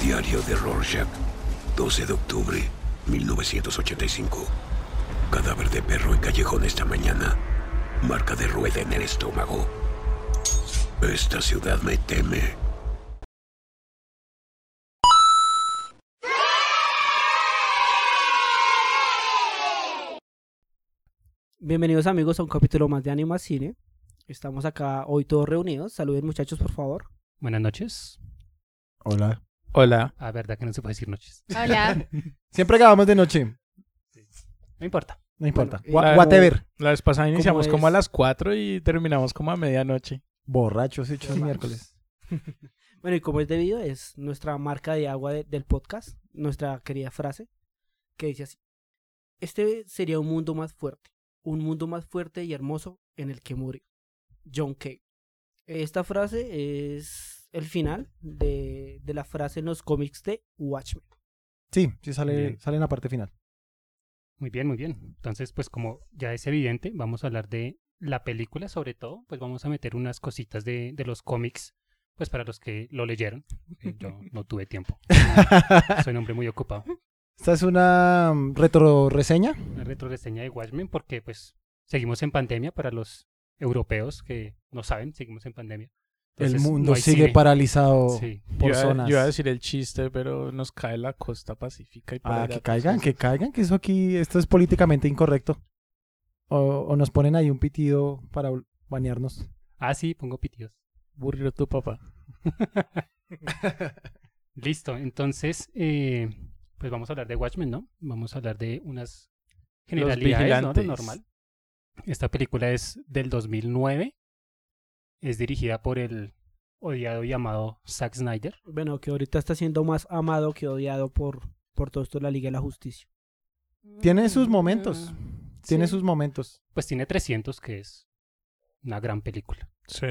Diario de Rorschach, 12 de octubre, 1985. Cadáver de perro en callejón esta mañana. Marca de rueda en el estómago. Esta ciudad me teme. Bienvenidos amigos a un capítulo más de Anima Cine. Estamos acá hoy todos reunidos. Saluden muchachos, por favor. Buenas noches. Hola. Hola. Ah, verdad que no se puede decir noches. Hola. Siempre grabamos de noche. No importa. No importa. Bueno, Wha- la- whatever. La vez pasada iniciamos como a las 4 y terminamos como a medianoche. Borrachos hechos miércoles. Bueno, y como es debido, es nuestra marca de agua de- del podcast, nuestra querida frase, que dice así. Este sería un mundo más fuerte, un mundo más fuerte y hermoso en el que murió. John Kay. Esta frase es el final de, de la frase en los cómics de Watchmen. Sí, sí sale, Bien. sale en la parte final. Muy bien, muy bien. Entonces, pues como ya es evidente, vamos a hablar de la película sobre todo. Pues vamos a meter unas cositas de, de los cómics, pues para los que lo leyeron. Eh, Yo no tuve tiempo. Soy un hombre muy ocupado. Esta es una mm, retro reseña. Una retroreseña de Watchmen porque pues seguimos en pandemia para los europeos que no saben, seguimos en pandemia. El mundo no sigue cine. paralizado Sí. por yo, iba- zonas. yo iba a decir el chiste, pero nos cae la costa pacífica y Ah, que caigan, que caigan, que eso aquí, esto es políticamente incorrecto. O, o nos ponen ahí un pitido para banearnos. Ah, sí, pongo pitidos. Burrito tu papá. Listo, entonces, eh, pues vamos a hablar de Watchmen, ¿no? Vamos a hablar de unas generalidades, ¿no? Vigilantes. normal. Esta película es del 2009. Es dirigida por el odiado y amado Zack Snyder. Bueno, que ahorita está siendo más amado que odiado por, por todo esto de la Liga de la Justicia. Tiene sus momentos. Tiene Sí. sus momentos. Pues tiene 300, que es una gran película. Sí.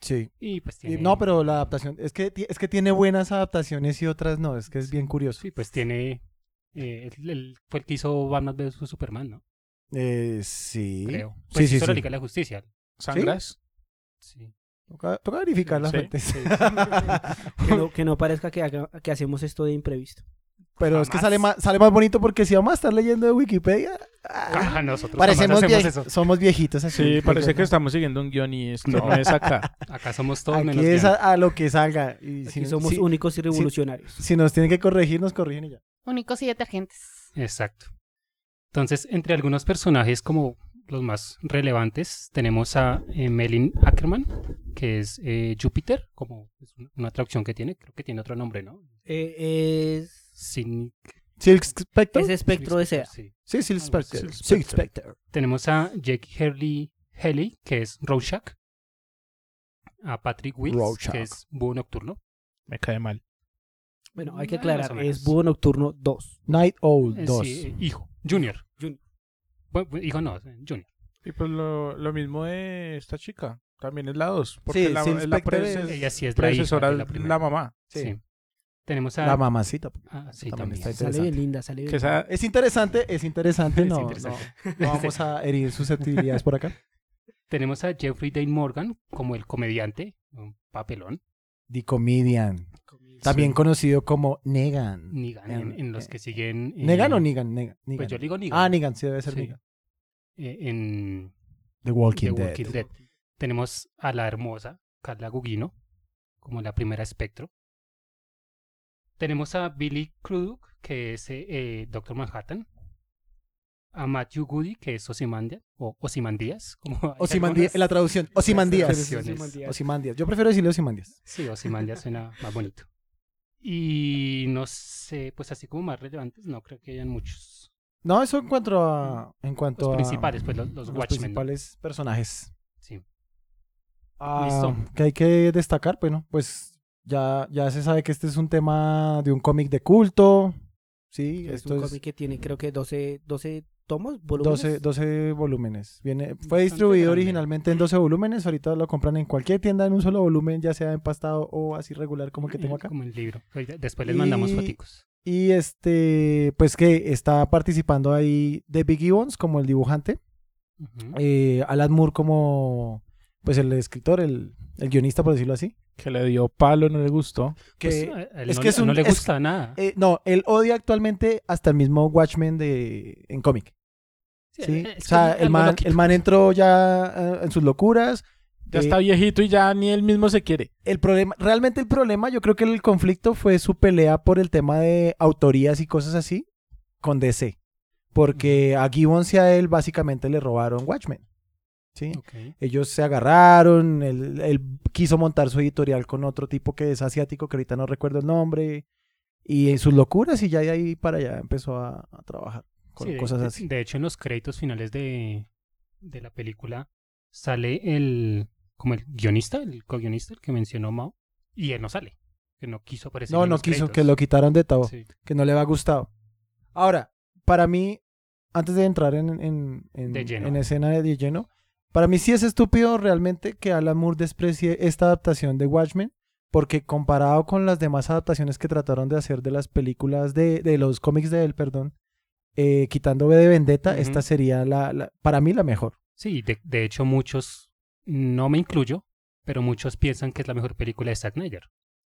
Sí. Y pues Y- tiene... No, pero la adaptación, es que, es que tiene buenas adaptaciones y otras no, es que es bien curioso. Sí, pues tiene... eh, el- el- fue el que hizo Batman vs Superman, ¿no? Eh, sí. Creo. Sí, Pues sí, hizo la sí. Liga de la Justicia. ¿Sangras? Sí. Toca, toca verificar las Sí. fuentes. Que no, que no parezca que, haga- que hacemos esto de imprevisto. Pero es que sale más, sale más bonito porque si vamos a estar leyendo de Wikipedia, ah, nosotros parecemos vie- eso. somos viejitos así. Sí, parece que estamos siguiendo un guion y esto No. no, es acá. Acá somos todos menos Aquí es a, a lo que salga. Y si, Aquí somos si- únicos y revolucionarios. si nos tienen que corregir, nos corrigen y ya. Únicos y detergentes. Exacto. Entonces, entre algunos personajes como los más relevantes, tenemos a eh, Melin Ackerman, que es eh, Júpiter, como es una- una traducción que tiene, creo que tiene otro nombre, ¿no? Eh, es, Sin... Silk Spectre. es espectro de seda. Sí. Sí, Silk. Spectre. Silk. Tenemos a Jake Hurley Haley, que es Rorschach. A Patrick Wills, Rorschach. que es Búho Nocturno. Me cae mal. Bueno, hay que aclarar, es Búho Nocturno 2. Night Owl Eh, 2. sí, eh, hijo, Junior. Junior. Bueno, bueno, hijo no, eh, Junior. Y pues lo, lo mismo de esta chica. También es la 2. Porque Sí, la, la prece- es- Ella sí es la hija predecesora de la primera. la mamá. Sí. Sí. Tenemos a... La mamacita. Ah, sí, También también. está Sale bien linda, sale bien. Que esa, Es interesante, es interesante. Es No, interesante. no, no vamos a herir susceptibilidades por acá. Tenemos a Jeffrey Dean Morgan como el comediante, un papelón, The Comedian. También conocido como Negan. Negan, en, en los que siguen... eh, ¿Negan o Negan? Negan. Pues yo digo Negan. Ah, Negan, sí debe ser Sí. Negan. eh, en The Walking, The Dead. Walking Dead. Tenemos a la hermosa Carla Gugino como la primera espectro. Tenemos a Billy Crudup, que es eh, Doctor Manhattan. A Matthew Goody, que es Ozymandias, o Ozymandias, como algunas en la traducción. Traducciones. Ozymandias. Yo prefiero decirle Ozymandias. Sí, Ozymandias suena más bonito. Y no sé, pues así como más relevantes, no creo que hayan muchos. No, eso en cuanto a. En cuanto Los a. principales, pues los, los los principales personajes. Sí. Ah, Listo. Que hay que destacar, bueno, pues ya, ya se sabe que este es un tema de un cómic de culto. Sí, Es esto un es cómic que tiene creo que 12, 12 tomos, volúmenes. 12, 12 volúmenes. Viene, fue Bastante distribuido grande. originalmente en 12 volúmenes. Ahorita lo compran en cualquier tienda en un solo volumen, ya sea empastado o así regular como que tengo Eh, acá. Como el libro. Después les mandamos foticos. Y este, pues que está participando ahí de Big Gibbons como el dibujante, eh, Alan Moore como pues el escritor, el, el guionista por decirlo así. Que le dio palo, no le gustó. Que, Pues, él es no, que le- es un- no le es- gusta nada. eh, no, él odia actualmente hasta el mismo Watchmen de, en cómic. ¿Sí? es O sea, el man, loquito. el man entró ya eh, en sus locuras. Ya Eh, está viejito y ya ni él mismo se quiere. El problema, realmente el problema, yo creo que el conflicto fue su pelea por el tema de autorías y cosas así con DC. Porque a Gibbons y a él básicamente le robaron Watchmen. ¿sí? Ok. Ellos se agarraron, él, él quiso montar su editorial con otro tipo que es asiático, que ahorita no recuerdo el nombre, y en sus locuras, y ya de ahí para allá empezó a, a trabajar con Sí, de- cosas de- así. De hecho, en los créditos finales de, de la película sale el como el guionista, el co-guionista, el que mencionó Mao, y él no sale, que no quiso aparecer. no, en no los quiso, que lo quitaron de todo. Sí. que no le va gustado. Ahora, para mí, antes de entrar en, en, en- De en escena de lleno, para mí sí es estúpido realmente que Alan Moore desprecie esta adaptación de Watchmen, porque comparado con las demás adaptaciones que trataron de hacer de las películas de, de los cómics de él, perdón, eh, quitando V de Vendetta, esta sería la, la- para mí la mejor. Sí, de, de hecho muchos, no me incluyo, pero muchos piensan que es la mejor película de Zack Snyder.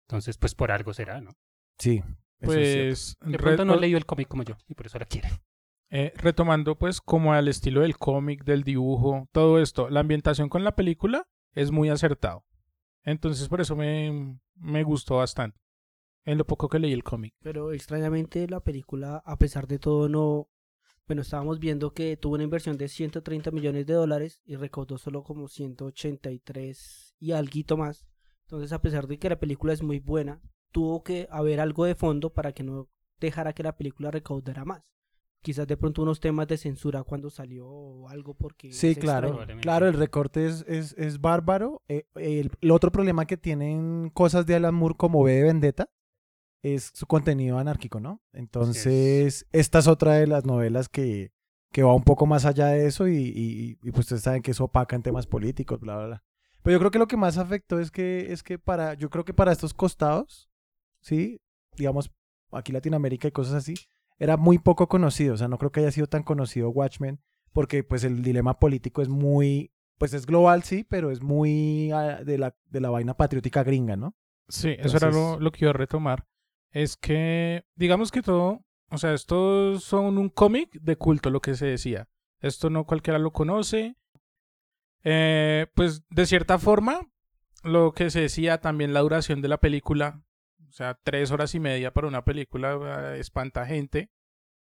Entonces, pues por algo será, ¿no? Sí. eso es. Pues, De pronto no he leído el cómic como yo, y por eso la quieren. eh, retomando pues como al estilo del cómic, del dibujo, todo esto, la ambientación con la película es muy acertado. Entonces por eso me, me gustó bastante. En lo poco que leí el cómic. Pero extrañamente la película, a pesar de todo, no... Bueno, estábamos viendo que tuvo una inversión de 130 millones de dólares y recaudó solo como 183 y alguito más. Entonces, a pesar de que la película es muy buena, tuvo que haber algo de fondo para que no dejara que la película recaudara más. Quizás de pronto unos temas de censura cuando salió o algo porque... Sí, claro. Claro, el recorte es, es, es bárbaro. Eh, el, el otro problema que tienen cosas de Alan Moore como V de Vendetta es su contenido anárquico, ¿no? Entonces, esta es otra de las novelas que, que va un poco más allá de eso y, y, y, pues ustedes saben que eso opaca en temas políticos, bla, bla, bla. Pero yo creo que lo que más afectó es que, es que para, yo creo que para estos costados, ¿sí? Digamos, aquí Latinoamérica y cosas así, era muy poco conocido. O sea, no creo que haya sido tan conocido Watchmen porque pues el dilema político es muy, pues es global, sí, pero es muy ah, de la, de la vaina patriótica gringa, ¿no? Sí, eso era lo, lo que iba a retomar. Es que, digamos que todo, o sea, estos son un cómic de culto, lo que se decía. Esto no cualquiera lo conoce. Eh, pues de cierta forma, lo que se decía también la duración de la película, o sea, tres horas y media para una película eh, espanta gente.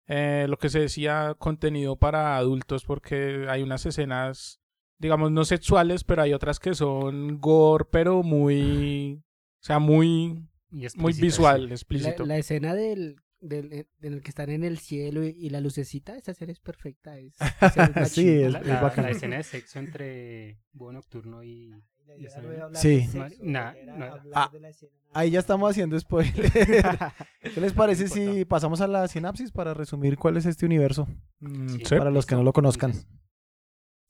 Eh, lo que se decía contenido para adultos porque hay unas escenas, digamos, no sexuales, pero hay otras que son gore, pero muy, o sea, muy, Y muy visual, explícito. la escena del, del, eh, en el que están en el cielo y, y la lucecita, esa escena es perfecta. Es, Sí, es- La, es la- escena de sexo entre Búho Nocturno y... Sí. No, Ah, Ahí ya estamos haciendo spoiler. ¿Qué les parece si pasamos a la sinapsis para resumir cuál es este universo? Mm, Sí. sí. Para los que no lo conozcan.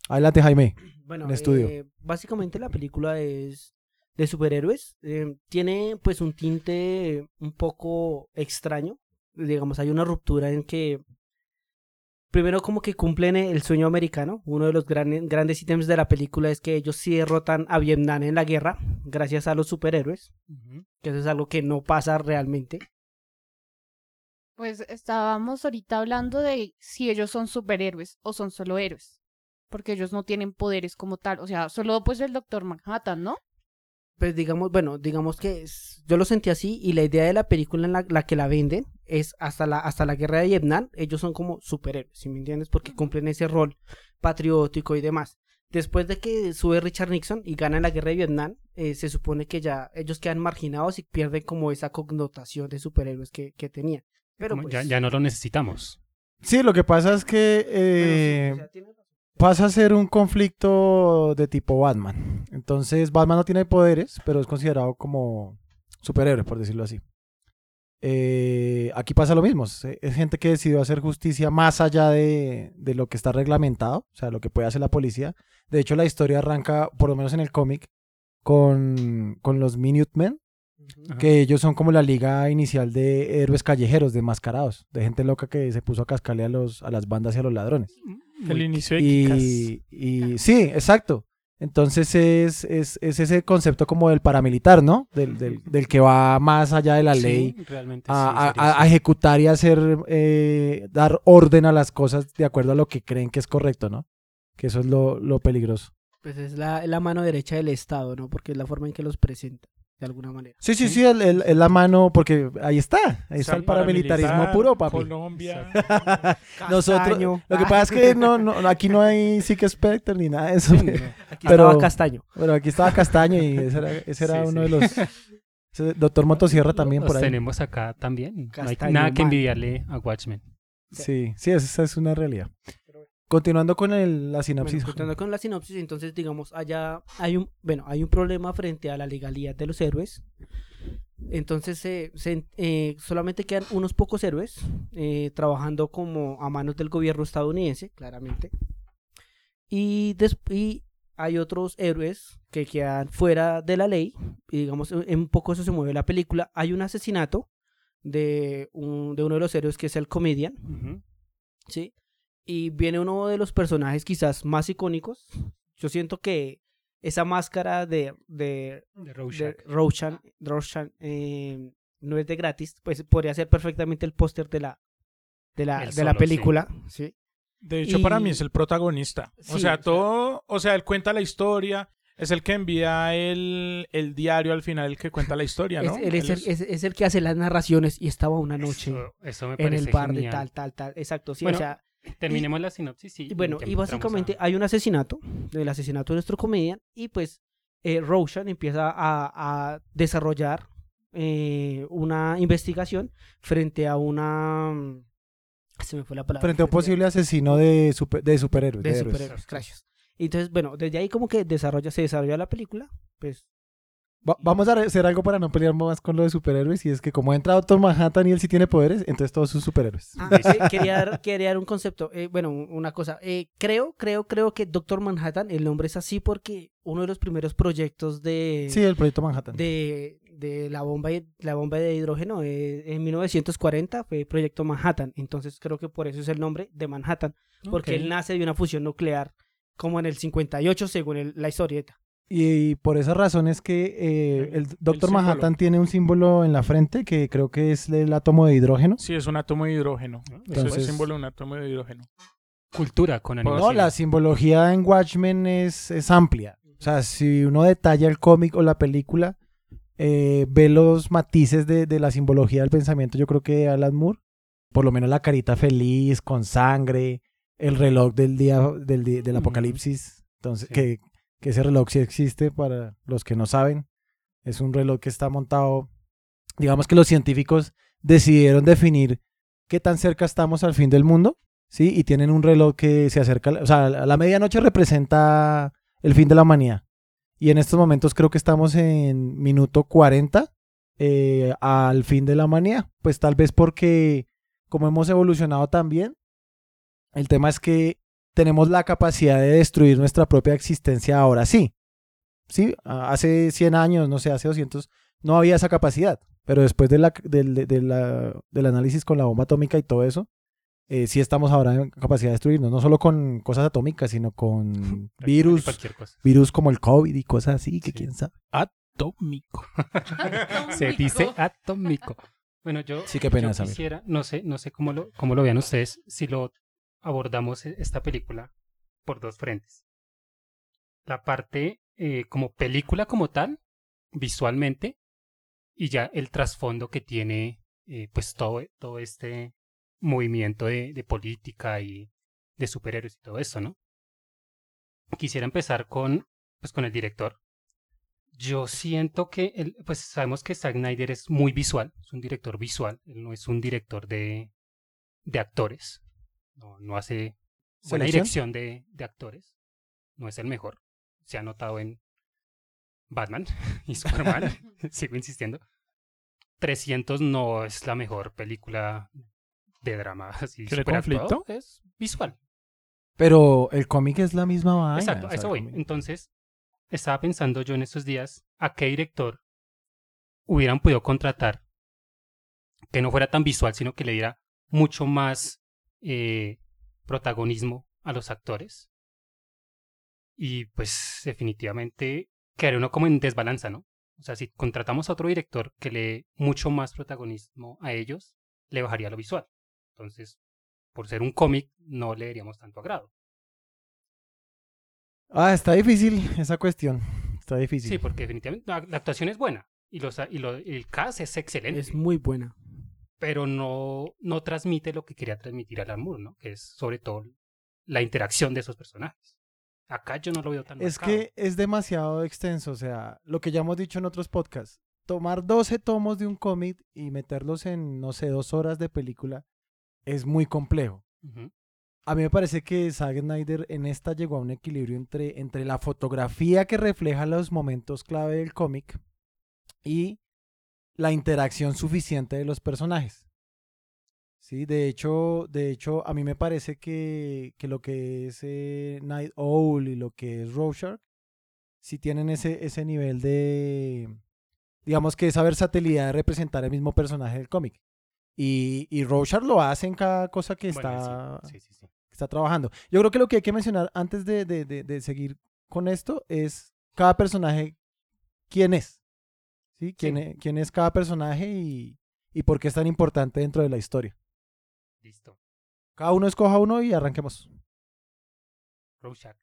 Adelante, Jaime. Bueno, en estudio. eh, básicamente la película es de superhéroes. eh, tiene pues un tinte un poco extraño. Digamos, hay una ruptura en que primero como que cumplen el sueño americano. Uno de los gran- grandes ítems de la película es que ellos sí derrotan a Vietnam en la guerra gracias a los superhéroes. Que eso es algo que no pasa realmente. Pues estábamos ahorita hablando de si ellos son superhéroes o son solo héroes. Porque ellos no tienen poderes como tal. O sea, solo pues el Doctor Manhattan, ¿no? Pues digamos, bueno, digamos que es- yo lo sentí así y la idea de la película en la, la que la venden es hasta la, hasta la guerra de Vietnam, ellos son como superhéroes, ¿sí me entiendes? Porque cumplen ese rol patriótico y demás. Después de que sube Richard Nixon y gana la guerra de Vietnam, eh, se supone que ya ellos quedan marginados y pierden como esa connotación de superhéroes que, que tenían. Pero pues, ya, ya no lo necesitamos. Sí, lo que pasa es que bueno, sí, eh, o sea, tiene razón. Pasa a ser un conflicto de tipo Batman. Entonces, Batman no tiene poderes, pero es considerado como superhéroe, por decirlo así. Eh, aquí pasa lo mismo. Es, gente que decidió hacer justicia más allá de, de lo que está reglamentado, o sea, lo que puede hacer la policía. De hecho, la historia arranca, por lo menos en el cómic, con, con los Minutemen. Ajá. que ellos son como la liga inicial de héroes callejeros, desmascarados, de gente loca que se puso a cascarle a, los, a las bandas y a los ladrones. El inicio de Kikas. Y, y sí, exacto. Entonces es, es, es ese concepto como del paramilitar, ¿no? Del, del, del que va más allá de la Sí, ley realmente a, sí, ejecutar y hacer, eh, dar orden a las cosas de acuerdo a lo que creen que es correcto, ¿no? Que eso es lo, lo peligroso. Pues es la, la mano derecha del Estado, ¿no? Porque es la forma en que los presenta, de alguna manera. Sí, sí, sí, el- el- el- la mano, porque ahí está, ahí está el paramilitarismo Paramilitar, puro, papi. Colombia. Nosotros, lo que pasa es que no, no, aquí no hay Sick Spectre ni nada de eso. Sí, no. Aquí pero- estaba Castaño. Bueno, aquí estaba Castaño y ese era, ese era Sí, uno sí. de los... Doctor Motosierra también por Los ahí. tenemos acá también. No hay nada que envidiarle a Watchmen. Sí, sí, esa es una realidad. Continuando con el- la Bueno, sinopsis. continuando con la sinopsis, entonces digamos, allá hay un, bueno, hay un problema frente a la legalidad de los héroes. Entonces se- eh, solamente quedan unos pocos héroes eh, trabajando como a manos del gobierno estadounidense, claramente. Y, y hay otros héroes que quedan fuera de la ley. Y digamos, en un poco eso se mueve la película. Hay un asesinato de, un, de uno de los héroes que es el comedian. ¿sí? Y viene uno de los personajes quizás más icónicos. Yo siento que esa máscara de, de, De de Rorschach. Rorschach, Rorschach, eh, no es de gratis, pues podría ser perfectamente el póster de la, de la, de la solo, película. ¿sí? De hecho, para mí es el protagonista. Sí, o sea, todo, o sea, él cuenta la historia, es el que envía el, el diario al final, el que cuenta la historia, ¿no? Es, él es, Él el, es- es el que hace las narraciones y estaba una noche Eso, eso me en parece el bar de genial. tal, tal, tal. Exacto, sí, Bueno, o sea, Terminemos la sinopsis y, Y bueno, y básicamente a- hay un asesinato, el asesinato de nuestro comedian, y pues eh, Roshan empieza a, a desarrollar eh, una investigación frente a una... mm, Se me fue la palabra. Frente a un posible asesino de, super- de superhéroes. De de héroes. superhéroes, gracias. Y Entonces, bueno, desde ahí como que desarrolla, se desarrolla la película, pues... Va- vamos a hacer algo para no pelear más con lo de superhéroes. Y es que como entra Doctor Manhattan y él sí tiene poderes, entonces todos sus superhéroes. Ah, sí, quería, dar, quería dar un concepto, eh, bueno, un- una cosa. Eh, creo, creo, creo que Doctor Manhattan, el nombre es así porque uno de los primeros proyectos de... Sí, el proyecto Manhattan. de, de la bomba y- la bomba de hidrógeno eh, en 1940 fue Proyecto Manhattan entonces creo que por eso es el nombre de Manhattan porque él nace de una fusión nuclear como en el 58 según el- la historieta Y, por esa razón es que eh, el Doctor. Manhattan tiene un símbolo en la frente que creo que es el átomo de hidrógeno. Sí, es un átomo de hidrógeno. Eso es Entonces- el símbolo de un átomo de hidrógeno. Cultura con No, animación. No, la simbología en Watchmen es, es amplia. O sea, si uno detalla el cómic o la película, eh, ve los matices de, de la simbología del pensamiento, yo creo que Alan Moore, por lo menos la carita feliz, con sangre, el reloj del día del, del apocalipsis, entonces Sí. que, que ese reloj sí existe para los que no saben. Es un reloj que está montado, digamos que los científicos decidieron definir qué tan cerca estamos al fin del mundo, ¿sí? Y tienen un reloj que se acerca, o sea, la medianoche representa el fin de la humanidad. Y en estos momentos creo que estamos en minuto 40 eh, al fin de la humanidad. Pues tal vez porque como hemos evolucionado también, el tema es que tenemos la capacidad de destruir nuestra propia existencia ahora sí. Sí, hace 100 años, no sé, hace 200, no había esa capacidad. Pero después de la, del, de- de la- del análisis con la bomba atómica y todo eso, eh, sí estamos ahora en capacidad de destruirnos, no solo con cosas atómicas, sino con virus, Cualquier cosa. virus como el COVID y cosas así, que Sí. quién sabe. Atómico. Se dice atómico. Bueno, yo, Sí, qué pena, yo quisiera, no sé, no sé cómo lo, cómo lo vean ustedes, si lo abordamos e- esta película por dos frentes. La parte eh, como película como tal, visualmente, y ya el trasfondo que tiene eh, pues todo, todo este movimiento de, política y de superhéroes y todo esto, ¿no? Quisiera empezar con, pues, con el director. Yo siento que, el, pues sabemos que Zack Snyder es muy visual, es un director visual, él no es un director de, de actores, no, no hace buena ¿Selección? dirección de, de actores, no es el mejor, se ha notado en Batman y Superman, sigo insistiendo. 300 no es la mejor película de drama así ¿Quiere superactuado, conflicto? es visual. Pero el cómic es la misma vaina. Exacto, a eso voy. cómic- Entonces, estaba pensando yo en estos días a qué director hubieran podido contratar que no fuera tan visual, sino que le diera mucho más eh, protagonismo a los actores. Y pues definitivamente quedaría uno como en desbalanza, ¿no? O sea, si contratamos a otro director que le dé mucho más protagonismo a ellos, le bajaría lo visual. Entonces, por ser un cómic, no le daríamos tanto agrado. Ah, está difícil esa cuestión. Está difícil. Sí, porque definitivamente la, la actuación es buena y, los, y lo- el cast es excelente, Es muy buena. Pero no, no transmite lo que quería transmitir Alan Moore, ¿no? Que es sobre todo la interacción de esos personajes. Acá yo no lo veo tan Es marcado. que es demasiado extenso, o sea, lo que ya hemos dicho en otros podcasts, tomar 12 tomos de un cómic y meterlos en, no sé, dos horas de película es muy complejo. A mí me parece que Zack Snyder en esta llegó a un equilibrio entre, entre la fotografía que refleja los momentos clave del cómic y la interacción suficiente de los personajes. Sí, de hecho, de hecho, a mí me parece que, que lo que es eh, Night Owl y lo que es Rorschach, sí tienen ese, ese nivel de, digamos que esa versatilidad de representar el mismo personaje del cómic. Y, y Rorschach lo hace en cada cosa que está, sí, sí, sí, sí. que está trabajando. Yo creo que lo que hay que mencionar antes de, de- de- de seguir con esto es cada personaje, quién es. ¿Sí? ¿Quién, Sí. es, quién es cada personaje y, y por qué es tan importante dentro de la historia. Listo. Cada uno escoja uno y arranquemos. Rorschach.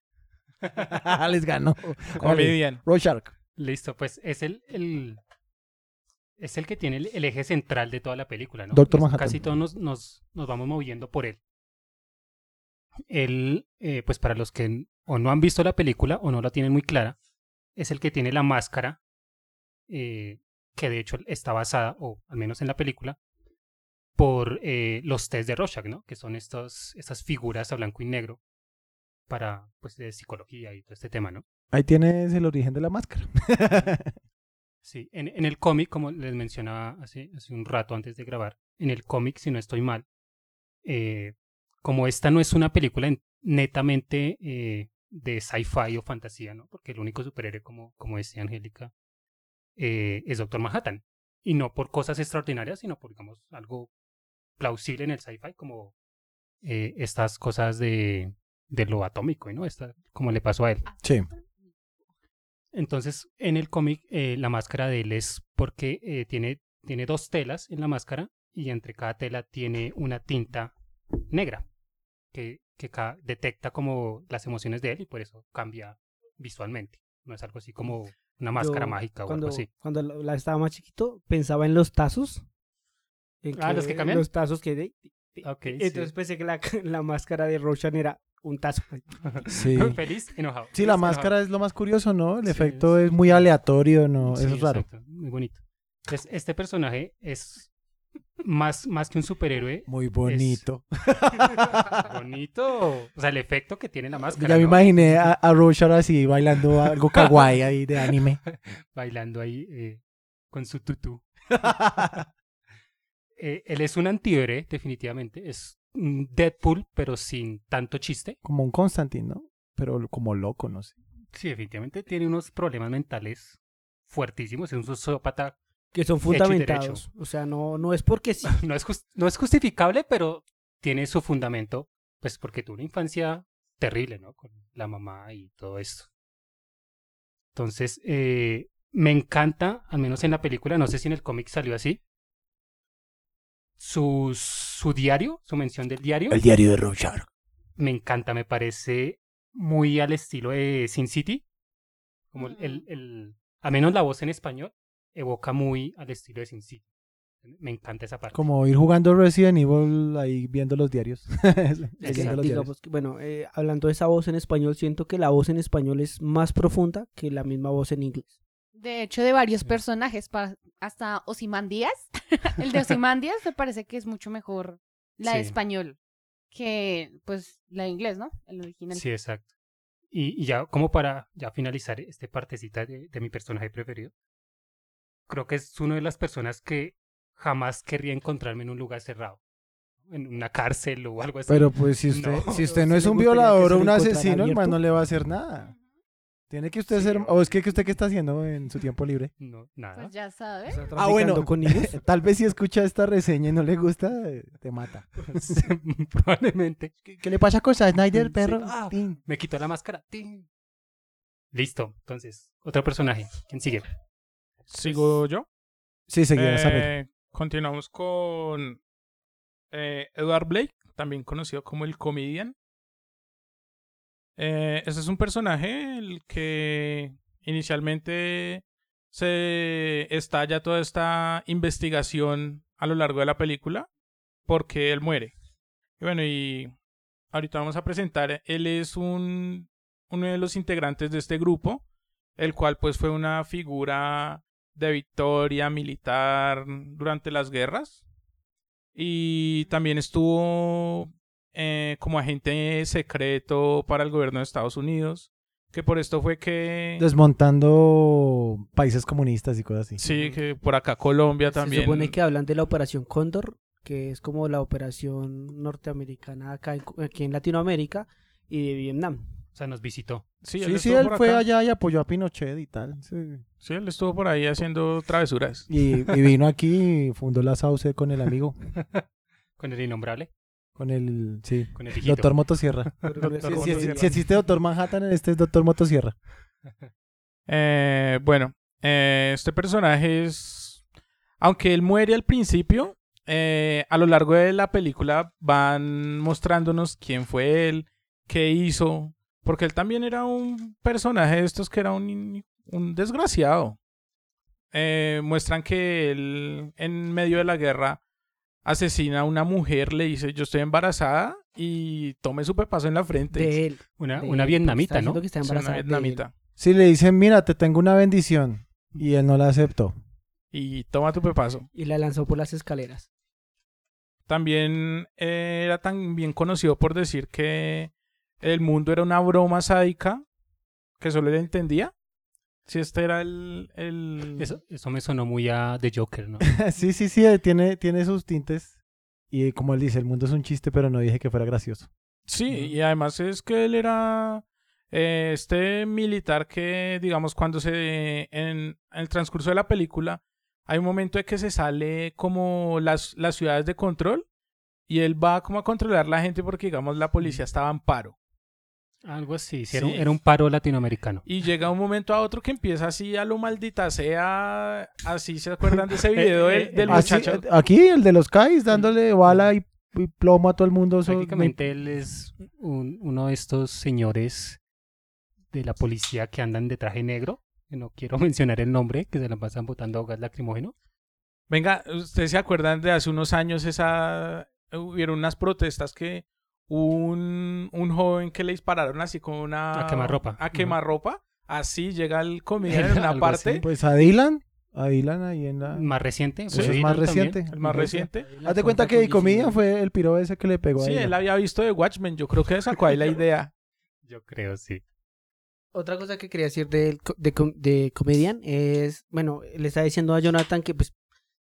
Les ganó. Comedian. Rorschach. Listo, pues es el, el- es el que tiene el, el eje central de toda la película, ¿no? Doctor Es- Manhattan. Casi todos nos, nos, nos vamos moviendo por él. Él, eh, pues para los que o no han visto la película o no la tienen muy clara, es el que tiene la máscara, eh, que de hecho está basada, o al menos en la película, por eh, los test de Rorschach, ¿no? Que son estos, estas figuras a blanco y negro para, pues, de psicología y todo este tema, ¿no? Ahí tienes el origen de la máscara. Sí, en, en el cómic, como les mencionaba hace, hace un rato antes de grabar, en el cómic, si no estoy mal, eh, como esta no es una película en- netamente eh, de sci-fi o fantasía, ¿no? Porque el único superhéroe, como, como decía Angélica, eh, es Doctor Manhattan. Y no por cosas extraordinarias, sino por, digamos, algo plausible en el sci-fi, como eh, estas cosas de, de lo atómico, ¿no? Esta, como le pasó a él. sí. Entonces, en el cómic, eh, la máscara de él es porque eh, tiene, tiene dos telas en la máscara y entre cada tela tiene una tinta negra que, que detecta como las emociones de él y por eso cambia visualmente. No es algo así como una máscara Yo, mágica o cuando, algo así. Cuando la estaba más chiquito, pensaba en los tazos. En Ah, ¿los que cambian? Los tazos que... de- Ok, Entonces pensé que la, la máscara de Roshan era un tazo. Sí. Feliz, enojado. Sí, feliz, la enojado. máscara es lo más curioso, ¿no? El Sí, efecto es- es muy aleatorio, ¿no? Sí, Eso es raro. exacto, Muy bonito. Entonces, este personaje es más, más que un superhéroe. Muy bonito. Bonito. O sea, el efecto que tiene la máscara. Ya me ¿no? imaginé a, a así bailando algo kawaii ahí de anime. bailando ahí eh, con su tutú. Eh, él es un antihéroe, definitivamente. Es un Deadpool, pero sin tanto chiste. Como un Constantine, ¿no? Pero como loco, no sé. Sí, definitivamente tiene unos problemas mentales fuertísimos. Es un sociópata. Que son fundamentados. O sea, no, no es porque sí. No es, no es justificable, pero tiene su fundamento. Pues porque tuvo una infancia terrible, ¿no? Con la mamá y todo esto. Entonces, eh, me encanta, al menos en la película, no sé si en el cómic salió así, su, su diario, su mención del diario, diario de Rorschach. me encanta, me parece muy al estilo de Sin City, como el, el, el- al menos la voz en español evoca muy al estilo de Sin City. Me encanta esa parte. Como ir jugando Resident Evil ahí viendo los diarios. Leyendo que, bueno, eh, hablando de esa voz en español, siento que la voz en español es más profunda que la misma voz en inglés. De hecho, de varios Sí. personajes, hasta Osimandías. el de Osimandías me parece que es mucho mejor la de español que, pues, la de inglés, ¿no? El original. Sí, exacto. Y, y ya como para ya finalizar este partecita de, de mi personaje preferido, creo que es una de las personas que jamás querría encontrarme en un lugar cerrado, en una cárcel o algo así. Pero pues si usted, No. si usted no Sí es un violador o un asesino, hermano, no le va a hacer nada. Tiene que usted Sí, ser... o- es que que usted qué está haciendo en su tiempo libre. no, nada. Pues ya. Está Ah, bueno. con. Tal vez si escucha esta reseña y no le gusta, te mata. Probablemente. ¿Qué, qué le pasa a cosa Snyder, Sí. perro? Ah. Tin. Me quitó la máscara. ¡tin! Listo. Entonces, otro personaje. ¿Quién sigue? ¿Sigo yo? Sí, seguía. Eh, continuamos con eh, Edward Blake, también conocido como el Comedian. Eh, este es un personaje el que inicialmente se estalla toda esta investigación a lo largo de la película porque él muere. Y bueno, y ahorita vamos a presentar, él es un, uno de los integrantes de este grupo, el cual pues fue una figura de victoria militar durante las guerras. Y también estuvo eh, como agente secreto para el gobierno de Estados Unidos. Que por esto fue que... Desmontando países comunistas y cosas así. Sí, que por acá Colombia también. Se supone que hablan de la Operación Cóndor, que es como la operación norteamericana acá en- aquí en Latinoamérica y de Vietnam. O sea, nos visitó. Sí, Sí, sí, él fue allá y apoyó a Pinochet y tal. Sí. Sí, él estuvo por ahí haciendo travesuras. Y, y vino aquí y fundó la Sauce con el amigo. Con el innombrable. Con el, sí, Con el hijito. Doctor Motosierra. Doctor Si, si- Motosierra. si existe Doctor Manhattan, este es Doctor Motosierra. Eh, bueno, eh, este personaje es. Aunque él muere al principio, eh, a lo largo de la película van mostrándonos quién fue él, qué hizo. Porque él también era un personaje de estos que era un, un desgraciado. Eh, muestran que él, en medio de la guerra, asesina a una mujer, le dice: Yo estoy embarazada y tome su pepazo en la frente. De él. Una, de una él, vietnamita, ¿no? que está Sí, una embarazada de él. vietnamita. Si le dicen, mira, te tengo una bendición. Y él no la aceptó. Y toma tu pepazo. Y la lanzó por las escaleras. También eh, era tan bien conocido por decir que el mundo era una broma sádica que solo él entendía. Si este era el... el... Eso, eso me sonó muy a The Joker, ¿no? sí, sí, sí, tiene, tiene sus tintes. Y como él dice, el mundo es un chiste, pero no dije que fuera gracioso. Sí, y además es que él era eh, este militar que, digamos, cuando se... En, en el transcurso de la película hay un momento de que se sale como las, las ciudades de control y él va como a controlar la gente porque, digamos, la policía estaba en paro. Algo así. sí, era, un- Sí. era un paro latinoamericano. Y llega un momento a otro que empieza así a lo maldita sea. Así se acuerdan de ese video del, del Así, muchacho. eh, aquí, el de los Kais, dándole bala y, y plomo a todo el mundo. Prácticamente él es un- uno de estos señores de la policía que andan de traje negro. que No quiero mencionar el nombre, que se la pasan botando gas lacrimógeno. Venga, ¿ustedes se acuerdan de hace unos años esa. Hubieron unas protestas que un, un joven que le dispararon así con una. A quemarropa. A quemarropa. Así llega el comediante en una parte. así. Pues a Dylan, a Dylan ahí en la... Más reciente. Sí, pues, es Dylan más también. reciente. El más reciente. Haz de cuenta que Comedian fue el piro ese que le pegó Sí, a él ella. había visto de Watchmen. Yo creo que sacó ahí la idea. Yo creo, sí. Otra cosa que quería decir de, com- de Comedian es, bueno, le estaba diciendo a Jonathan que pues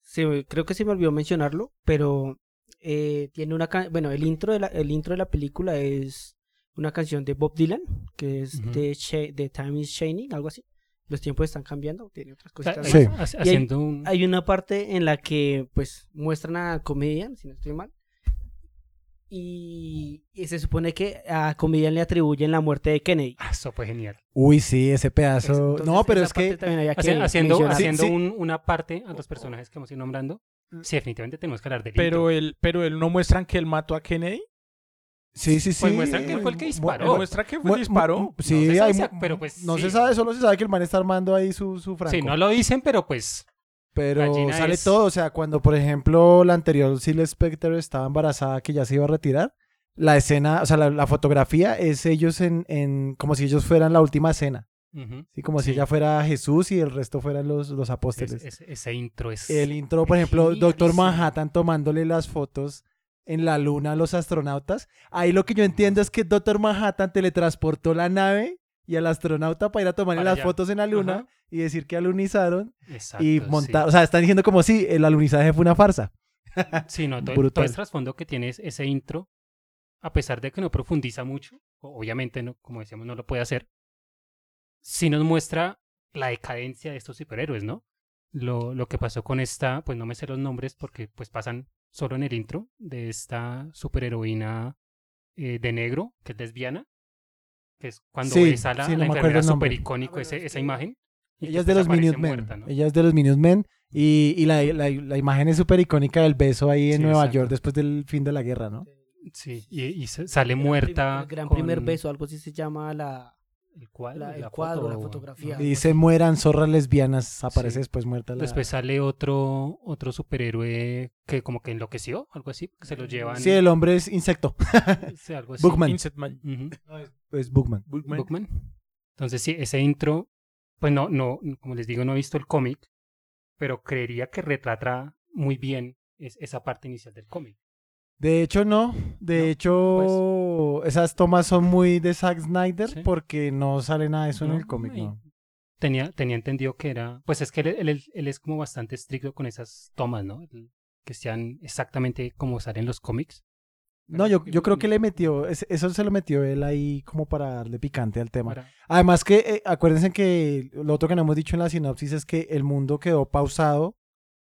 se- creo que se me olvidó mencionarlo, pero eh, tiene una bueno, el intro de la el intro de la película es una canción de Bob Dylan, que es Ujú. de The Time is Changing, algo así. Los tiempos están cambiando, tiene otras cositas. Sí. más. Hay una parte en la que pues muestran a Comedian, si no estoy mal. Y, y se supone que a Comedian le atribuyen la muerte de Kennedy. Ah, Eso fue genial. Uy, sí, ese pedazo. Entonces, no, pero es que... que Haci- haciendo. Sí, haciendo sí. un- una parte a los personajes que a ir nombrando. Sí, definitivamente tenemos que hablar del Pero intro. él, pero él no muestran que él mató a Kennedy. Sí, sí, sí. Pues muestran que fue el que disparó. Muestra que fue disparó. mu- Sí, se sabe hay pero pues no sí. se sabe, solo se sabe que el man está armando ahí su, su franco. Sí, no lo dicen, pero pues... Pero Gallina sale es- todo, o sea, cuando por ejemplo la anterior Sil Specter estaba embarazada que ya se iba a retirar, la escena, o sea, la, la fotografía es ellos en, en, como si ellos fueran la última ¿sí? como si ella fuera Jesús y el resto fueran los, los es- apóstoles. es- ese intro es... el intro, por ejemplo, Doctor. Manhattan tomándole las fotos en la luna a los astronautas. Ahí lo que yo entiendo es que Doctor Manhattan teletransportó la nave y al astronauta para ir a tomarle Para las allá. fotos en la luna Ajá. y decir que alunizaron Exacto, y sí. montar, o sea, están diciendo como si el alunizaje fue una farsa. Sí, no, todo, todo el trasfondo que tiene es- ese intro, a pesar de que no profundiza mucho, obviamente, no, como decíamos, no lo puede hacer, sí nos muestra la decadencia de estos superhéroes, ¿no? Lo, lo que pasó con esta, pues no me sé los nombres porque pues pasan solo en el intro de esta superheroína eh, de negro, que es lesbiana, que es cuando Sí, ves a la, sí, no la enfermera súper icónico, Ah, bueno, ese- es esa que- imagen. Ella es que de los Minutemen. ¿no? Ella es de los Minutemen. Y, y la, la, la imagen es súper icónica del beso ahí en Sí, Nueva exacto. York después del fin de la guerra, ¿no? Sí, y, y sale El gran muerta. El gran con primer beso, algo así se llama la, El cuadro, la- el la cuadro, la foto, fotografía. Y dice mueran zorras lesbianas, aparece Sí. después muerta la... Después sale otro, otro superhéroe que como que enloqueció, algo así, que se lo llevan. Sí, el hombre es insecto. sí, algo así. Bookman. Insetman. Ujú. Es Bookman. Bookman. Entonces sí, ese intro, pues no, no, como les digo, no he visto el cómic, pero creería que retrata muy bien es- esa parte inicial del cómic. De hecho, no. De No, hecho, esas tomas son muy de Zack Snyder Sí. porque no sale nada de eso en el cómic, ¿no? Tenía, tenía entendido que era, pues es que él, él- él- es como bastante estricto con esas tomas, ¿no? Que sean exactamente como salen los cómics. No, yo, yo creo que le metió, es- eso se lo metió él ahí como para darle picante al tema. Para- Además que, eh, acuérdense que lo otro que no hemos dicho en la sinopsis es que el mundo quedó pausado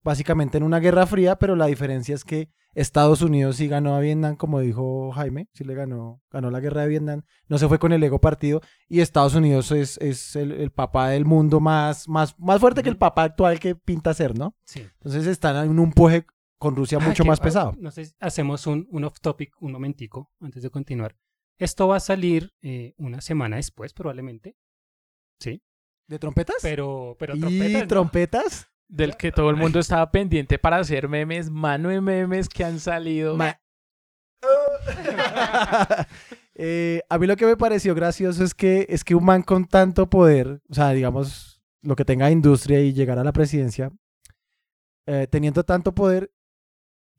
básicamente en una guerra fría, pero la diferencia es que Estados Unidos sí ganó a Vietnam, como dijo Jaime, sí le ganó, ganó la guerra de Vietnam, no se fue con el ego partido, y Estados Unidos es, es el, el papá del mundo más, más, más fuerte que el papá actual que pinta ser, ¿no? Sí. Entonces están en un empuje con Rusia Ah, mucho más pesado. No sé, si hacemos un, un off topic un momentico antes de continuar. Esto va a salir eh, una semana después, probablemente. Sí. ¿De trompetas? Pero, pero ¿Y trompetas. ¿no? trompetas? Del que todo el mundo estaba pendiente para hacer memes, mano de memes que han salido. Ma- Eh, a mí lo que me pareció gracioso es que es que un man con tanto poder, o sea, digamos, lo que tenga industria y llegar a la presidencia, eh, teniendo tanto poder,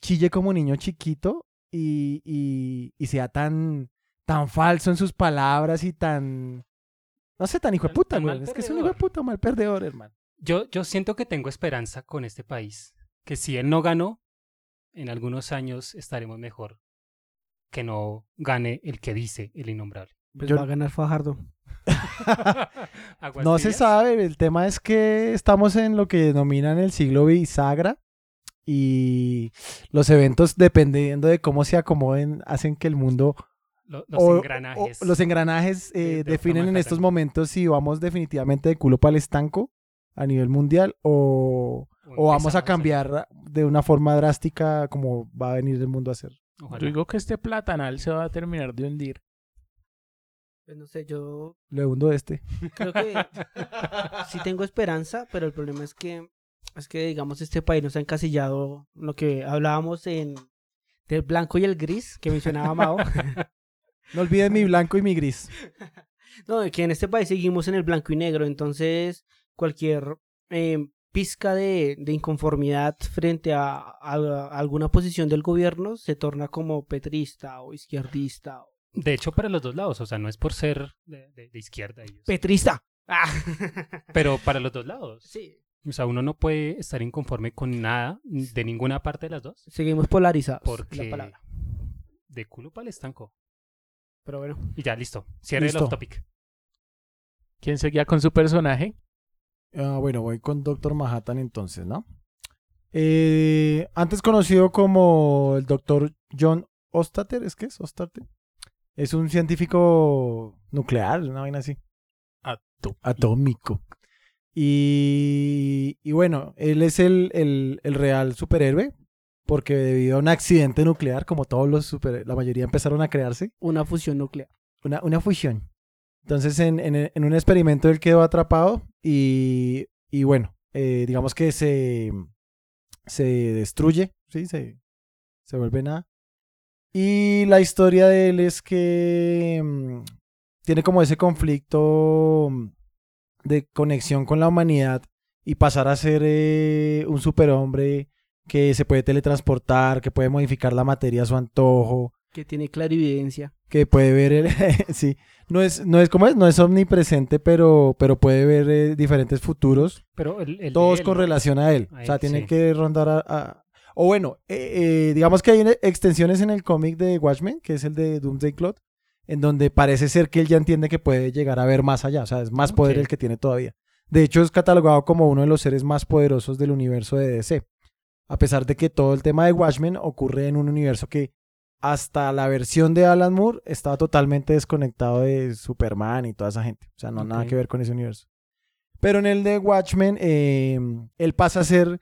chille como niño chiquito y, y, y sea tan, tan falso en sus palabras y tan, no sé, tan hijo de puta, güey. Es que es un hijo de puta, mal perdedor, hermano. Yo, yo siento que tengo esperanza con este país. Que si él no ganó, en algunos años estaremos mejor. Que no gane el que dice el innombrable. Pues Yo- va a ganar Fajardo. No se sabe, el tema es que estamos en lo que denominan el siglo bisagra y los eventos, dependiendo de cómo se acomoden, hacen que el mundo Lo- los o- engranajes. o los engranajes eh, de definen en estos momentos si vamos definitivamente de culo para el estanco a nivel mundial o, o vamos a cambiar de una forma drástica como va a venir el mundo a ser. Ojalá. Yo digo que este platanal se va a terminar de hundir. Pues no sé, yo Le hundo este. creo que sí tengo esperanza, pero el problema es que es que digamos este país nos ha encasillado lo que hablábamos en del blanco y el gris que mencionaba Mao. No olviden mi blanco y mi gris. No, que en este país seguimos en el blanco y negro, entonces cualquier eh, pizca de, de inconformidad frente a, a- a alguna posición del gobierno se torna como petrista o izquierdista. o- De hecho, para los dos lados. O sea, no es por ser de, de- de izquierda. ellos. ¡Petrista! Ah. Pero para los dos lados. sí, O sea, uno no puede estar inconforme con nada de ninguna parte de las dos. seguimos polarizados. Porque La palabra. de culo para el estanco. Pero bueno, Y ya, listo. Cierre el off topic. ¿Quién seguía con su personaje? Ah, bueno, voy con Doctor Manhattan entonces, ¿no? Eh, antes conocido como el Doctor John Ostater, ¿es que es Ostater? Es un científico nuclear, una vaina así. Atómico. Y, y bueno, él es el, el- el real superhéroe, porque debido a un accidente nuclear, como todos los super, la mayoría empezaron a crearse, una fusión nuclear. una, una fusión. Entonces, en, en- en un experimento él quedó atrapado y, y bueno, eh, digamos que se, se destruye, ¿sí? Se, se vuelve nada. Y la historia de él es que mm, tiene como ese conflicto mm, de conexión con la humanidad y pasar a ser eh, un superhombre que se puede teletransportar, que puede modificar la materia a su antojo, Que tiene clarividencia. Que puede ver el, sí no es no es como es no es omnipresente pero pero puede ver eh, diferentes futuros. Pero el, todos él, con relación a él. A o sea tiene sí. que rondar a, a- o bueno eh, eh, digamos que hay extensiones en el cómic de Watchmen que es el de Doomsday Clock en donde parece ser que él ya entiende que puede llegar a ver más allá o sea es más poder el que tiene todavía. De hecho es catalogado como uno de los seres más poderosos del universo de DC a pesar de que todo el tema de Watchmen ocurre en un universo que hasta la versión de Alan Moore estaba totalmente desconectado de Superman y toda esa gente. O sea, no nada Ok. que ver con ese universo. Pero en el de Watchmen, eh, él pasa a ser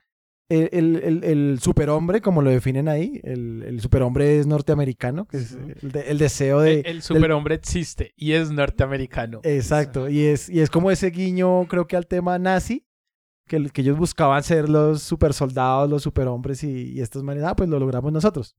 el, el- el- el superhombre, como lo definen ahí. El, el superhombre es norteamericano, que es el, de- el deseo de... el, superhombre existe y es norteamericano. Exacto, y es, y es como ese guiño, creo que al tema nazi, que, que ellos buscaban ser los super soldados, los superhombres, y, y estos manes, ah, pues lo logramos nosotros.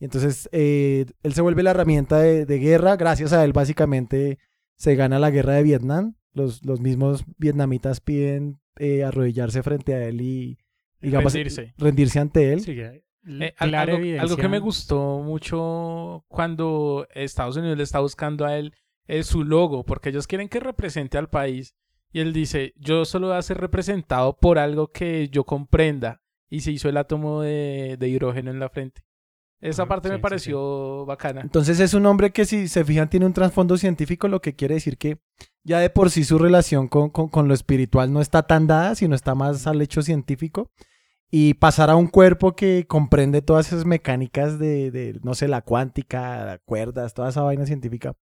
Y entonces eh, él se vuelve la herramienta de, de guerra, gracias a él básicamente se gana la guerra de Vietnam, los, los mismos vietnamitas piden eh, arrodillarse frente a él y, digamos, Rendirse. rendirse ante él. Sí, Eh, algo, algo que me gustó mucho cuando Estados Unidos le está buscando a él es su logo, porque ellos quieren que represente al país. Y él dice, yo solo voy a ser representado por algo que yo comprenda. Y se hizo el átomo de, de hidrógeno en la frente. Esa Ajá, parte sí, me sí, pareció bacana. Entonces es un hombre que si se fijan tiene un trasfondo científico, lo que quiere decir que ya de por sí su relación con, con- con lo espiritual no está tan dada, sino está más al hecho científico. Y pasar a un cuerpo que comprende todas esas mecánicas de, de, no sé, la cuántica, cuerdas, toda esa vaina científica,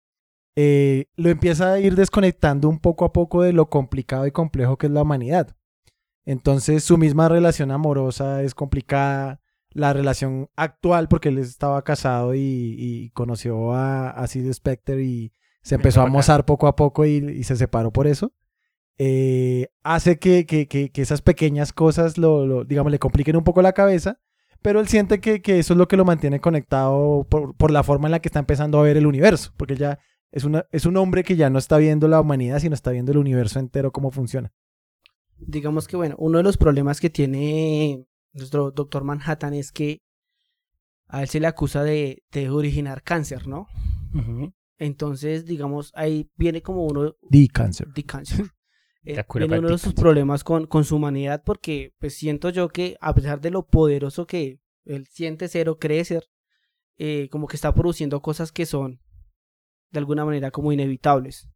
eh, lo empieza a ir desconectando un poco a poco de lo complicado y complejo que es la humanidad. Entonces su misma relación amorosa es complicada, la relación actual, porque él estaba casado y, y conoció a, a Sid Specter y se empezó a mozar poco a poco y, y se separó por eso. eh, hace que, que- que- que esas pequeñas cosas lo, lo, digamos, le compliquen un poco la cabeza, pero él siente que, que eso es lo que lo mantiene conectado por, por la forma en la que está empezando a ver el universo, porque ya es, una, es un hombre que ya no está viendo la humanidad, sino está viendo el universo entero, cómo funciona. Digamos que, bueno, uno de los problemas que tiene nuestro doctor Manhattan es que a él se le acusa de, de originar cáncer, ¿no? Entonces, digamos, ahí viene como uno The Cancer. de cáncer. Eh, viene uno de sus cáncer. problemas con, con su humanidad porque pues siento yo que a pesar de lo poderoso que él siente ser o cree ser, eh, como que está produciendo cosas que son de alguna manera como inevitables.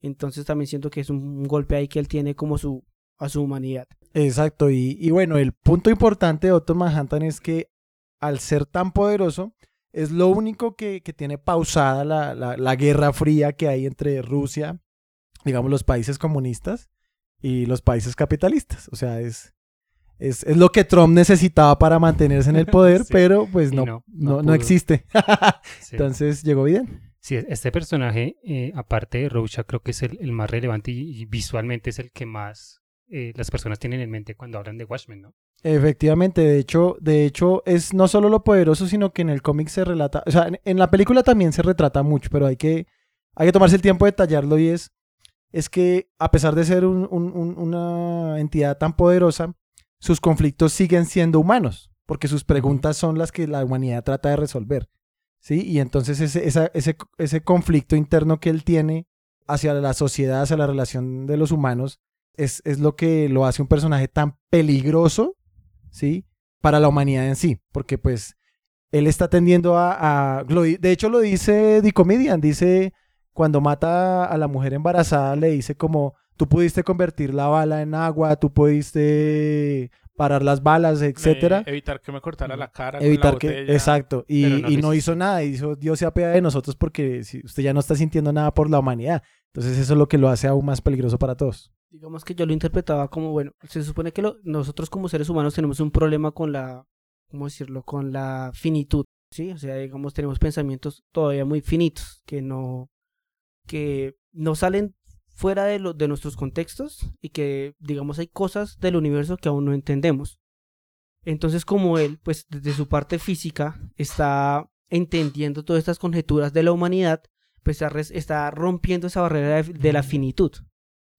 Entonces también siento que es un golpe ahí que él tiene como su a su humanidad. Exacto, y, y bueno, el punto importante de Otto Manhattan es que al ser tan poderoso, es lo único que, que tiene pausada la, la- la guerra fría que hay entre Rusia, digamos, los países comunistas y los países capitalistas. O sea, es, es, es lo que Trump necesitaba para mantenerse en el poder, Sí, pero pues no, no, no, existe. Sí. Entonces llegó Biden. Sí, este personaje, eh, aparte de Rocha, creo que es el, el más relevante y, y visualmente es el que más eh, las personas tienen en mente cuando hablan de Watchmen, ¿no? Efectivamente, de hecho, de hecho es no solo lo poderoso, sino que en el cómic se relata, o sea, en, en la película también se retrata mucho, pero hay que, hay que tomarse el tiempo de detallarlo y es, es que a pesar de ser un- un- un- una entidad tan poderosa, sus conflictos siguen siendo humanos, porque sus preguntas son las que la humanidad trata de resolver, ¿sí? Y entonces ese, esa- ese, ese conflicto interno que él tiene hacia la sociedad, hacia la relación de los humanos, es, es lo que lo hace un personaje tan peligroso ¿sí? Para la humanidad en sí, porque pues él está tendiendo a, de hecho lo dice The Comedian, dice cuando mata a la mujer embarazada le dice como tú pudiste convertir la bala en agua, tú pudiste parar las balas, etcétera. Eh, evitar que me cortara la cara. con Evitar la que, botella. exacto, y, no y no hizo. hizo nada, dijo Dios se apea de nosotros porque si usted ya no está sintiendo nada por la humanidad, entonces eso es lo que lo hace aún más peligroso para todos. Digamos que yo lo interpretaba como, bueno, se supone que nosotros como seres humanos tenemos un problema con la, ¿cómo decirlo? Con la finitud, ¿sí? O sea, digamos, tenemos pensamientos todavía muy finitos, que no, que no salen fuera de, lo, de nuestros contextos y que, digamos, hay cosas del universo que aún no entendemos. Entonces, como él, pues desde su parte física, está entendiendo todas estas conjeturas de la humanidad, pues está, rompiendo esa barrera de la finitud.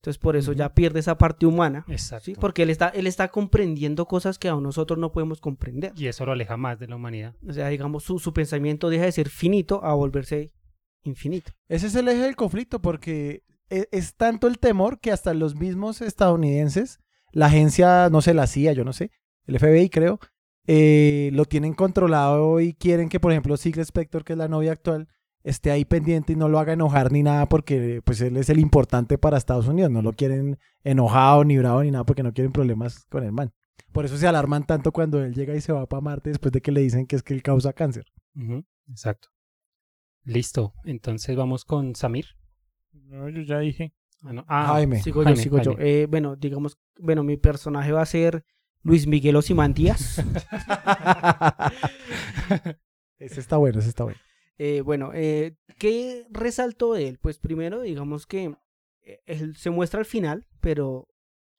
Entonces, por eso ya pierde esa parte humana, Exacto. ¿sí? Porque él está, él está comprendiendo cosas que aún nosotros no podemos comprender. Y eso lo aleja más de la humanidad. O sea, digamos, su, su pensamiento deja de ser finito a volverse infinito. Ese es el eje del conflicto porque e- es, tanto el temor que hasta los mismos estadounidenses, la agencia, no sé, la CIA, yo no sé, el FBI creo, eh, lo tienen controlado y quieren que, por ejemplo, Sigrid Spector, que es la novia actual, esté ahí pendiente y no lo haga enojar ni nada porque pues él es el importante para Estados Unidos, no lo quieren enojado ni bravo ni nada porque no quieren problemas con el man. Por eso se alarman tanto cuando él llega y se va para Marte después de que le dicen que es que él causa cáncer. Exacto. Listo. Entonces vamos con Samir. No, yo ya dije. Ah, no. Ah, Jaime. Sigo yo, Jaime, sigo yo. Eh, bueno, digamos, bueno, mi personaje va a ser Luis Miguel Osimandías. ese está bueno, ese está bueno. Eh, bueno, eh, ¿qué resaltó de él? Pues primero, digamos que eh, él se muestra al final, pero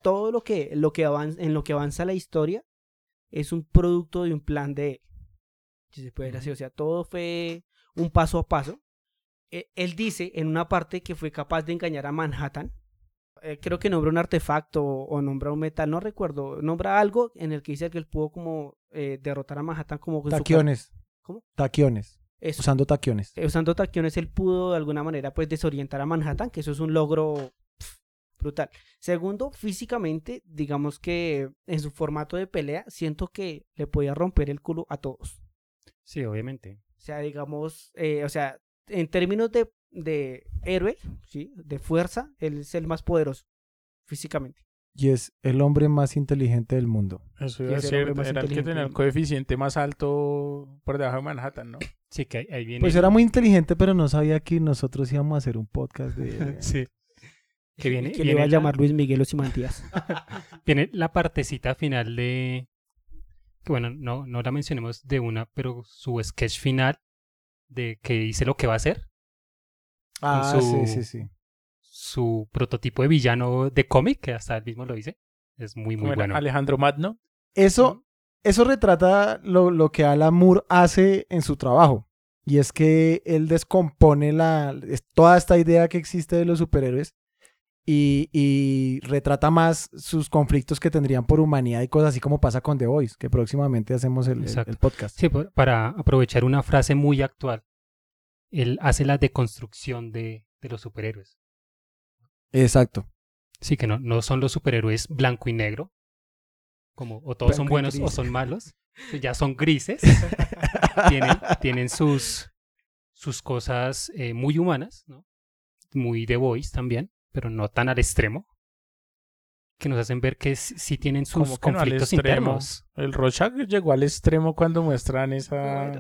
todo lo que, lo que avanza, en lo que avanza la historia es un producto de un plan de él. Si se puede decir así, o sea, todo fue un paso a paso. Eh, él dice en una parte que fue capaz de engañar a Manhattan. Eh, creo que nombra un artefacto o, o nombra un metal, no recuerdo. Nombra algo en el que dice que él pudo como eh, derrotar a Manhattan como su Taquiones. ¿Cómo? Taquiones. Eso. Usando taquiones. Eh, usando taquiones él pudo de alguna manera pues desorientar a Manhattan, que eso es un logro brutal. Segundo, físicamente, digamos que en su formato de pelea, siento que le podía romper el culo a todos. Sí, obviamente. O sea, digamos, eh, o sea, en términos de, de héroe, ¿sí? De fuerza, él es el más poderoso físicamente. Y es el hombre más inteligente del mundo. Eso iba a más era el que tenía el coeficiente más alto por debajo de Manhattan, ¿no? Sí, que ahí, ahí viene. Pues era muy inteligente, pero no sabía que nosotros íbamos a hacer un podcast de... Sí. Que viene, que le iba a la- llamar Luis Miguel Osimantías. Viene la partecita final de. Que bueno, no, no la mencionemos de una, pero su sketch final de que dice lo que va a hacer. Ah, su- sí, sí, sí. Su prototipo de villano de cómic, que hasta él mismo lo dice. Es muy, muy era bueno. Alejandro Magno. Eso, eso retrata lo, lo que Alan Moore hace en su trabajo. Y es que él descompone la, toda esta idea que existe de los superhéroes y, y retrata más sus conflictos que tendrían por humanidad y cosas así como pasa con The Voice, que próximamente hacemos el, el- Exacto. el podcast. Sí, para aprovechar una frase muy actual. Él hace la deconstrucción de, de los superhéroes. Exacto. Sí, que no, no son los superhéroes blanco y negro. Como o todos son Blanco buenos o son malos. Ya son grises. tienen, tienen sus, sus cosas eh, muy humanas, ¿no? Muy de voice también, pero no tan al extremo. Que nos hacen ver que sí tienen sus no conflictos internos. El Rorschach llegó al extremo cuando muestran esa...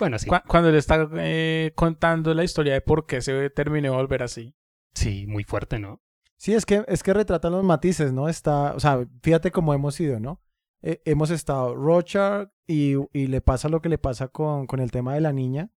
Bueno, sí. Cu- Cuando le está eh, contando la historia de por qué se terminó de volver así. Sí, muy fuerte, ¿no? Sí, es que, es que retratan los matices, ¿no? Está, o sea, fíjate cómo hemos ido, ¿no? Eh, hemos estado Rochard y, y le pasa lo que le pasa con, con el tema de la niña.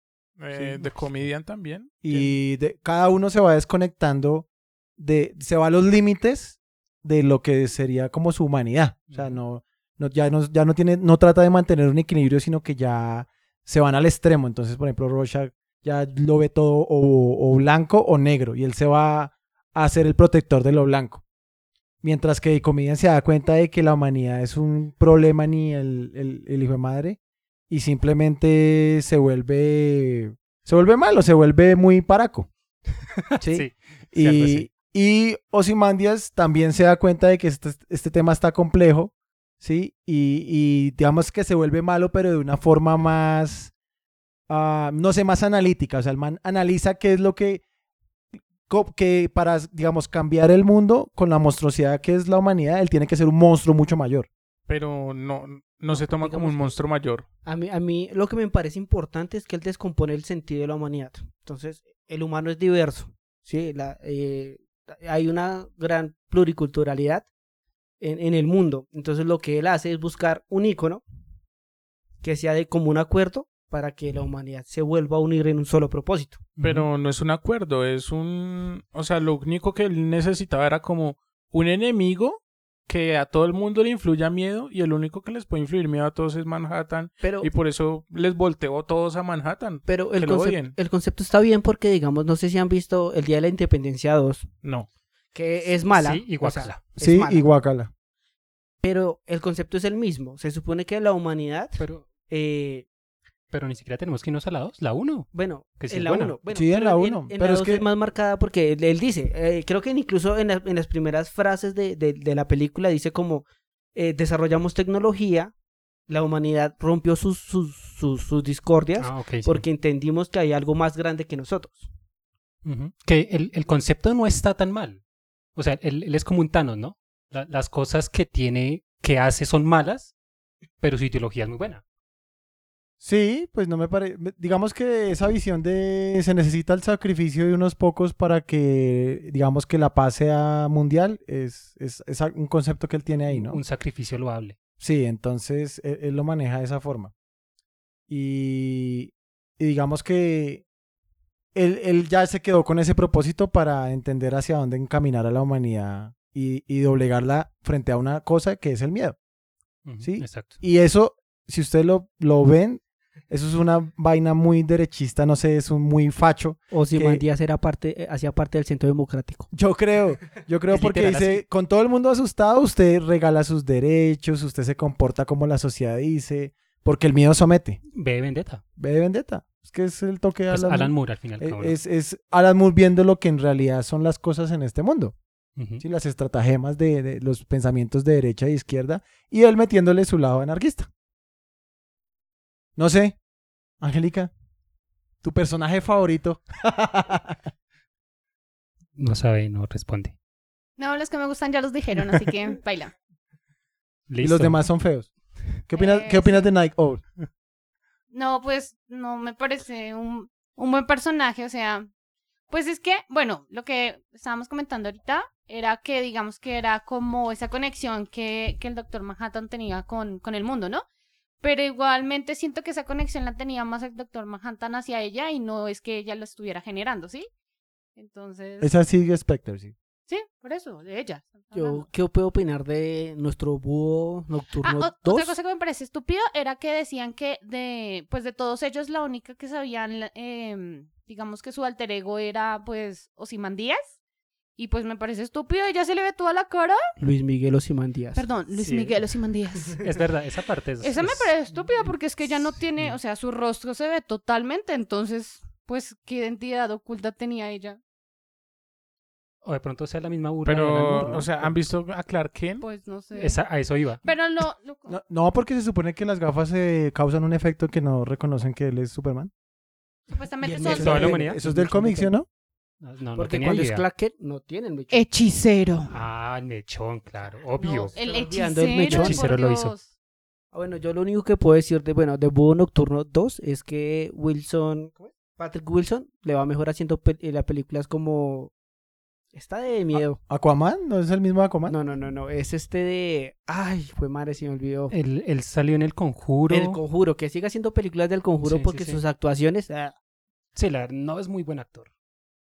Eh, Sí. De Comedian también. Y de, cada uno se va desconectando de, se va a los límites de lo que sería como su humanidad. O sea, no, no, ya no, ya no tiene, no trata de mantener un equilibrio, sino que ya se van al extremo. Entonces, por ejemplo, Rorschach ya lo ve todo o, o blanco o negro y él se va a ser el protector de lo blanco. Mientras que Comedian se da cuenta de que la humanidad es un problema ni el, el, el hijo de madre y simplemente se vuelve se vuelve malo, se vuelve muy paraco. ¿sí? Y, y Ozymandias también se da cuenta de que este, este tema está complejo, ¿sí? Y, y digamos que se vuelve malo, pero de una forma más, ah, no sé, más analítica. O sea, el man analiza qué es lo que, que para, digamos, cambiar el mundo con la monstruosidad que es la humanidad, él tiene que ser un monstruo mucho mayor. Pero no, no se toma como un monstruo mayor. A mí, a mí lo que me parece importante es que él descompone el sentido de la humanidad. Entonces, el humano es diverso. ¿sí? La, eh, hay una gran pluriculturalidad en, en el mundo. Entonces, lo que él hace es buscar un ícono que sea de común acuerdo para que la humanidad se vuelva a unir en un solo propósito. Pero no es un acuerdo, es un... O sea, lo único que él necesitaba era como un enemigo que a todo el mundo le influya miedo y el único que les puede influir miedo a todos es Manhattan Pero, y por eso les volteó todos a Manhattan. pero el, concep- concepto está bien porque, digamos, no sé si han visto el Día de la Independencia 2, No. que es mala. Sí, y o sea, guácala. es Sí, mala. y guacala. Pero el concepto es el mismo. Se supone que la humanidad, Pero, eh, pero ni siquiera tenemos que irnos a la 2, la 1. bueno, Que sí en es la buena. 1. Bueno, Sí, en la uno, En, pero la es 2 que- es más marcada porque él, él dice, eh, creo que incluso en, la- en las primeras frases de, de- de la película dice como eh, desarrollamos tecnología, la humanidad rompió sus, sus, sus, sus discordias Ah, sí. porque entendimos que hay algo más grande que nosotros. Que el, el concepto no está tan mal. O sea, él, él es como un Thanos, ¿no? La- las cosas que tiene, que hace son malas, pero su ideología es muy buena. Sí, pues no me parece. Digamos que esa visión de se necesita el sacrificio de unos pocos para que, digamos que la paz sea mundial, es, es, es un concepto que él tiene ahí, ¿no? Un sacrificio loable. Sí, entonces él, él lo maneja de esa forma. Y, y digamos que él, él, ya se quedó con ese propósito para entender hacia dónde encaminar a la humanidad y, y doblegarla frente a una cosa que es el miedo. Ujú, Sí. Exacto. Y eso, si ustedes lo, lo ven, eso es una vaina muy derechista, no sé, es un muy facho. O si Mandías era parte, eh, hacía parte del centro democrático. Yo creo, yo creo porque dice, así. con todo el mundo asustado, usted regala sus derechos, usted se comporta como la sociedad dice, porque el miedo somete. Ve Vendetta. Ve de vendetta. Es que es el toque de Pues Alan, Alan Moore. Moore al final. Eh, Es, es Alan Moore viendo lo que en realidad son las cosas en este mundo. ¿sí? Las estratagemas de, de los pensamientos de derecha e izquierda y él metiéndole su lado anarquista. No sé, Angélica, tu personaje favorito. No sabe, no responde. No, los que me gustan ya los dijeron, así que baila. y Listo. los demás son feos. ¿Qué opinas, Eh, ¿qué opinas de Nike Owl? No, pues no me parece un, un buen personaje, o sea, pues es que, bueno, lo que estábamos comentando ahorita era que digamos que era como esa conexión que, que el Doctor Manhattan tenía con, con el mundo, ¿no? Pero igualmente siento que esa conexión la tenía más el Doctor Manhattan hacia ella y no es que ella lo estuviera generando, ¿sí? Entonces, Esa sigue Spectre, sí. sí, por eso, de ella. Yo. ¿qué puedo opinar de nuestro búho Ah, nocturno o- 2? otra cosa que me parece estúpido era que decían que de, pues de todos ellos la única que sabían, em, digamos que su alter ego era pues Osimandías. Y pues me parece estúpido, ella se le ve toda la cara. Luis Miguel Osimandías. Perdón, Luis Sí. Miguel Osimandías. Es verdad, esa parte es. Esa me parece estúpida porque es que ella no tiene, o sea, su rostro se ve totalmente, entonces, pues, ¿qué identidad oculta tenía ella? O de pronto sea la misma burla. Pero, ¿no? o sea, ¿han visto a Clark Kent? Pues no sé. Esa- a eso iba. Pero lo- No, no, porque se supone que las gafas eh, causan un efecto que no reconocen que él es Superman. supuestamente son mechón ¿Toda la humanidad? Eso es del cómic, ¿sí o no? No, no, no Porque cuando es idea. Clark Kent, no tienen mechón. hechicero. Ah, mechón, claro. Obvio. No, el hechicero, el mechón. Hechicero lo hizo. Ah, Bueno, yo lo único que puedo decir de, bueno, de Búho Nocturno 2 es que Wilson. Patrick Wilson, le va mejor haciendo pe- eh, las películas como... Está de miedo. ¿Aquaman? ¿No es el mismo Aquaman? No, no, no, no. Es este de... Ay, fue madre, se me olvidó. Él, él salió en El Conjuro. El Conjuro, que siga haciendo películas del Conjuro Sí, sí, porque sí. sus actuaciones... ah, Sí, la, no es muy buen actor.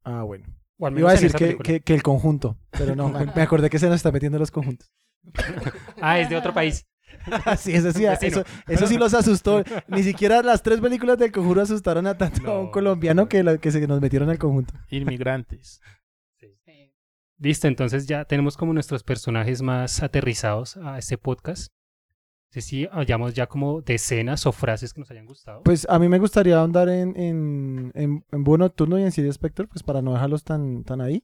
Ah, bueno. O al Iba a decir que, que, que el conjunto, pero no, me, me acordé que se nos está metiendo los conjuntos. Ah, es de otro país. sí, eso sí, Vecino. eso, eso sí los asustó. Ni siquiera las tres películas del conjuro asustaron a tanto a un No, colombiano no. que, la- que se nos metieron al conjunto. Inmigrantes. Listo, entonces ya tenemos como nuestros personajes más aterrizados a este podcast. Sé si hayamos ya como decenas o frases que nos hayan gustado. Pues a mí me gustaría ahondar en, en, en, en Búho Nocturno y en Siria Spectre, pues para no dejarlos tan, tan ahí.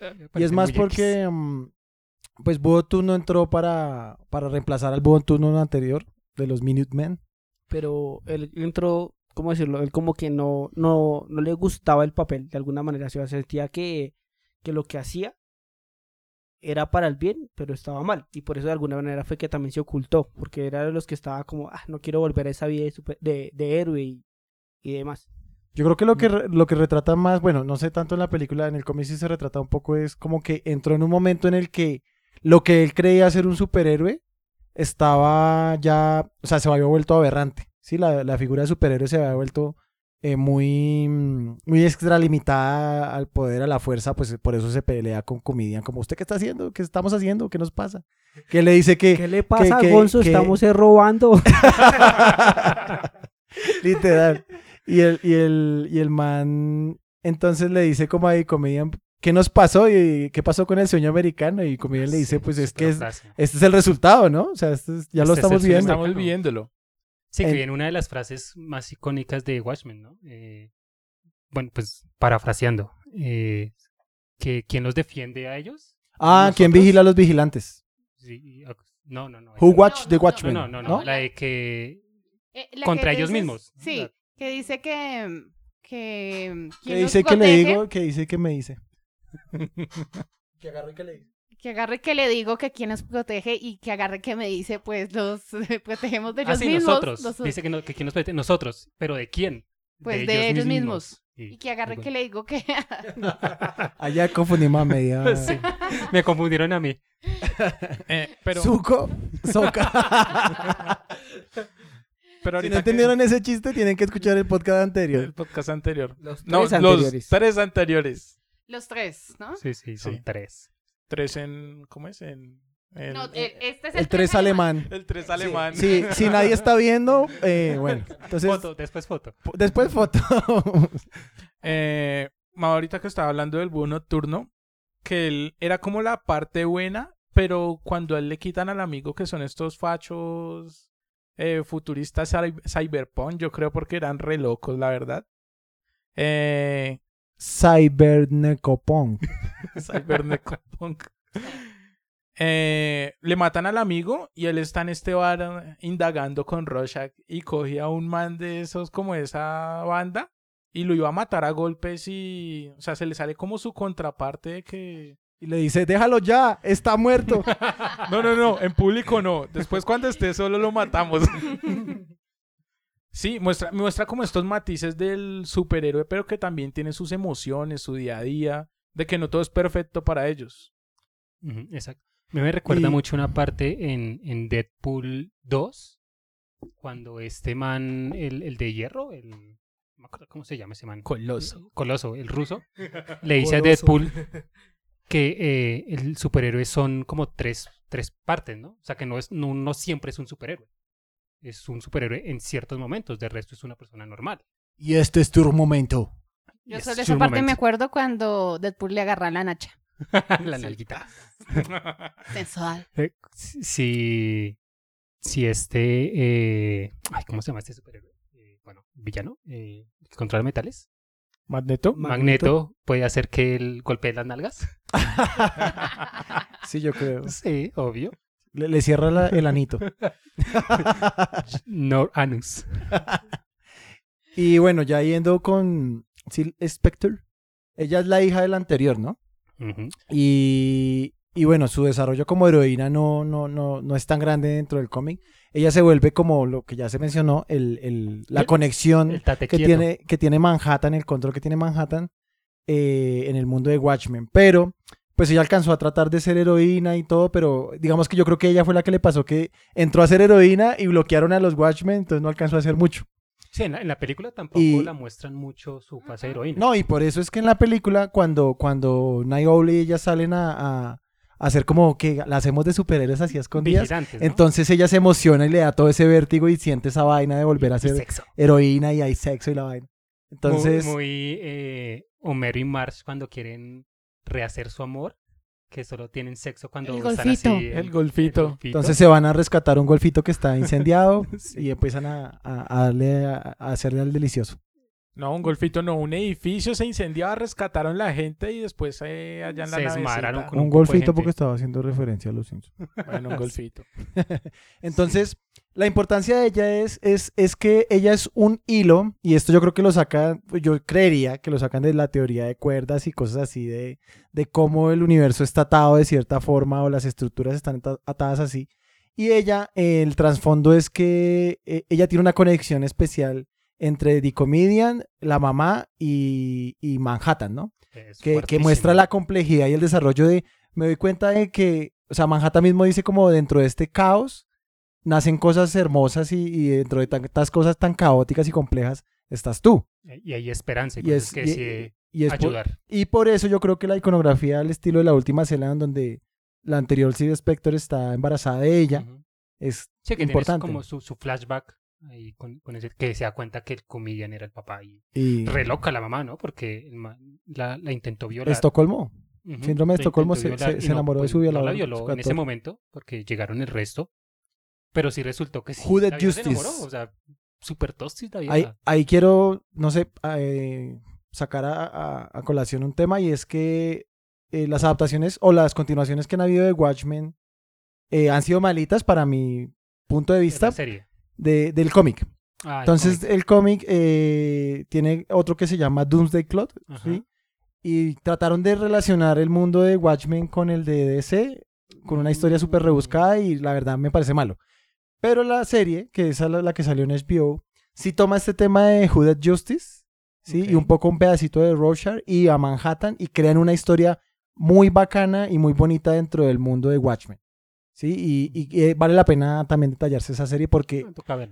Eh, Y es más porque, mm, pues Búho Nocturno entró para, para reemplazar al Búho Nocturno anterior de los Minutemen. pero él entró, ¿cómo decirlo? Él como que no, no, no le gustaba el papel de alguna manera. O sea, sentía que, que lo que hacía era para el bien, pero estaba mal. Y por eso de alguna manera fue que también se ocultó, porque era de los que estaba como, ah, no quiero volver a esa vida de, super- de, de héroe y, y demás. Yo creo que lo que, re- lo que retrata más, bueno, no sé tanto en la película, en el cómic sí se retrata un poco, es como que entró en un momento en el que lo que él creía ser un superhéroe estaba ya, o sea, se había vuelto aberrante. Sí, la, la figura de superhéroe se había vuelto eh, muy, mm, muy extralimitada al poder, a la fuerza, pues por eso se pelea con Comedian, como, ¿usted qué está haciendo? ¿Qué estamos haciendo? ¿Qué nos pasa? Que le dice que... ¿Qué le pasa que- a Gonzo? que- Estamos robando. Literal. Y el, y el, y el man entonces le dice como ahí, Comedian, ¿qué nos pasó? ¿Y qué pasó con el sueño americano? Y Comedian le dice, Sí, pues es que es- este es el resultado, ¿no? O sea, este es- ya lo Este es el estamos viendo. Estamos viéndolo. Sí, que en- viene una de las frases más icónicas de Watchmen, ¿no? Eh, bueno, pues parafraseando. eh, que ¿Quién los defiende a ellos? Ah, ¿quién vigila a los vigilantes? Sí, no, no, no. Who watch no, the Watchmen? No, no, no, ¿no? La de que Eh, la Contra que ellos dices- mismos. Sí, La- que dice que... que Que ¿quién nos dice que le digo, que dice que me dice. que agarro y que le dice. Que agarre que le digo que quien nos protege y que agarre que me dice, pues los protegemos de ellos Ah, sí, mismos. nosotros. los- Dice que, no, que quién nos protege. Nosotros. ¿Pero de quién? Pues de ellos mismos. Y- Y que agarre bueno, que le digo que... Allá confundimos a media. Sí, me confundieron a mí. Eh, pero, Suco, soca. pero si ahorita no que- entendieron ese chiste, tienen que escuchar el podcast el anterior. podcast anterior. Los No, tres los anteriores. tres anteriores. Los tres, ¿no? Sí, sí, son Sí. tres. Tres en. ¿Cómo es? En. en- No, el- este es El 3 alemán. el tres alemán. Sí, si nadie está viendo, eh, bueno, entonces Foto, después foto. después foto. Eh, ahorita que estaba hablando del búho nocturno, que él era como la parte buena, pero cuando a él le quitan al amigo que son estos fachos eh, futuristas cy- cyberpunk, yo creo porque eran re locos, la verdad. Eh, Cybernecopunk. Cybernecopunk. Eh, le matan al amigo y él está en este bar indagando con Rorschach y coge a un man de esos como de esa banda y lo iba a matar a golpes y, o sea, se le sale como su contraparte de que... Y le dice, déjalo ya, está muerto. No, no, no, en público no. Después cuando esté solo lo matamos. Sí, muestra, muestra como estos matices del superhéroe, pero que también tiene sus emociones, su día a día, de que no todo es perfecto para ellos. Exacto. Me, me recuerda Y- mucho una parte en, en Deadpool 2, cuando este man, el, el de hierro, el... no me acuerdo ¿Cómo se llama ese man? Coloso. Coloso, el ruso. Le dice a. Deadpool que eh, el superhéroe son como tres, tres partes, ¿no? O sea, que no, es, no, no siempre es un superhéroe. Es un superhéroe en ciertos momentos, de resto es una persona normal. y este es tu momento. Yo Yes, solo esa parte me acuerdo cuando Deadpool le agarra la nacha. La nalguita. Sensual. Eh, si, si este, eh, ay, ¿cómo se llama este superhéroe? Eh, bueno, villano, eh, que controla metales. Magneto. Magneto. puede hacer que él golpee las nalgas. Sí, yo creo. Sí, obvio. Le, le cierra la- el anito. No anus. y bueno, ya yendo con Sil Spectre. Ella es la hija del anterior, ¿no? Y, y bueno, su desarrollo como heroína no, no, no, no es tan grande dentro del cómic. Ella se vuelve como lo que ya se mencionó, el, el- la El- conexión El que tiene, que tiene Manhattan, el control que tiene Manhattan eh, en el mundo de Watchmen. Pero, pues ella alcanzó a tratar de ser heroína y todo, pero digamos que yo creo que ella fue la que le pasó que entró a ser heroína y bloquearon a los Watchmen, entonces no alcanzó a hacer mucho. Sí, en la, en la película tampoco Y- la muestran mucho su fase heroína. No, y por eso es que en la película, cuando, cuando Night Owl y ella salen a, hacer como que la hacemos de superhéroes así escondidas, entonces ella se emociona y le da todo ese vértigo y siente esa vaina de volver a ser sexo. heroína y hay sexo y la vaina. Entonces, Muy, muy, eh, Homero y Marge cuando quieren rehacer su amor, que solo tienen sexo cuando El están golfito. así. El golfito. entonces se van a rescatar un golfito que está incendiado Sí. y empiezan a, a- a darle a, a hacerle al delicioso. No, un golfito no, un edificio se incendiaba, rescataron la gente y después eh, allá en la Se con Un, golfito porque estaba haciendo referencia a los Simpsons. Bueno, un golfito. Entonces, la importancia de ella es, es, es que ella es un hilo, y esto yo creo que lo sacan, yo creería que lo sacan de la teoría de cuerdas y cosas así, de, de cómo el universo está atado de cierta forma o las estructuras están ata- atadas así. Y ella, el trasfondo es que eh, ella tiene una conexión especial entre The Comedian, la mamá y, y Manhattan, ¿no? Es que, muestra la complejidad y el desarrollo de, me doy cuenta de que, o sea, Manhattan mismo dice como dentro de este caos nacen cosas hermosas y, y dentro de tantas cosas tan caóticas y complejas estás tú. Y hay esperanza y, es, que y es por, ayudar. y por eso yo creo que la iconografía al estilo de la última escena en donde la anterior Sid Spector está embarazada de ella Ujú. es Sí, que importante. como su, su flashback ahí con, con ese, que se da cuenta que el comedian era el papá y y re loca la mamá, ¿no? Porque la, la intentó violar. Estocolmo. Ujú, síndrome de la Estocolmo se- violar enamoró de su no violador, la violó en ese momento porque llegaron el resto. Pero sí resultó que sí. Who did vieja se justice? enamoró, o sea, súper tostis la. Ahí, ahí quiero, no sé, eh, sacar a, a- a colación un tema y es que eh, las adaptaciones o las continuaciones que han habido de Watchmen eh, han sido malitas para mi punto de vista serie. De- del cómic. Ah, Entonces cómic. el cómic eh, tiene otro que se llama Doomsday Clock. ¿sí? y trataron de relacionar el mundo de Watchmen con el de DC, con una historia súper rebuscada y la verdad me parece malo. Pero la serie, que es la, la que salió en HBO, sí toma este tema de Hooded Justice, ¿sí? Y un poco un pedacito de Rorschach y a Manhattan y crean una historia muy bacana y muy bonita dentro del mundo de Watchmen. ¿Sí? Y, y- y, eh, vale la pena también detallarse esa serie porque,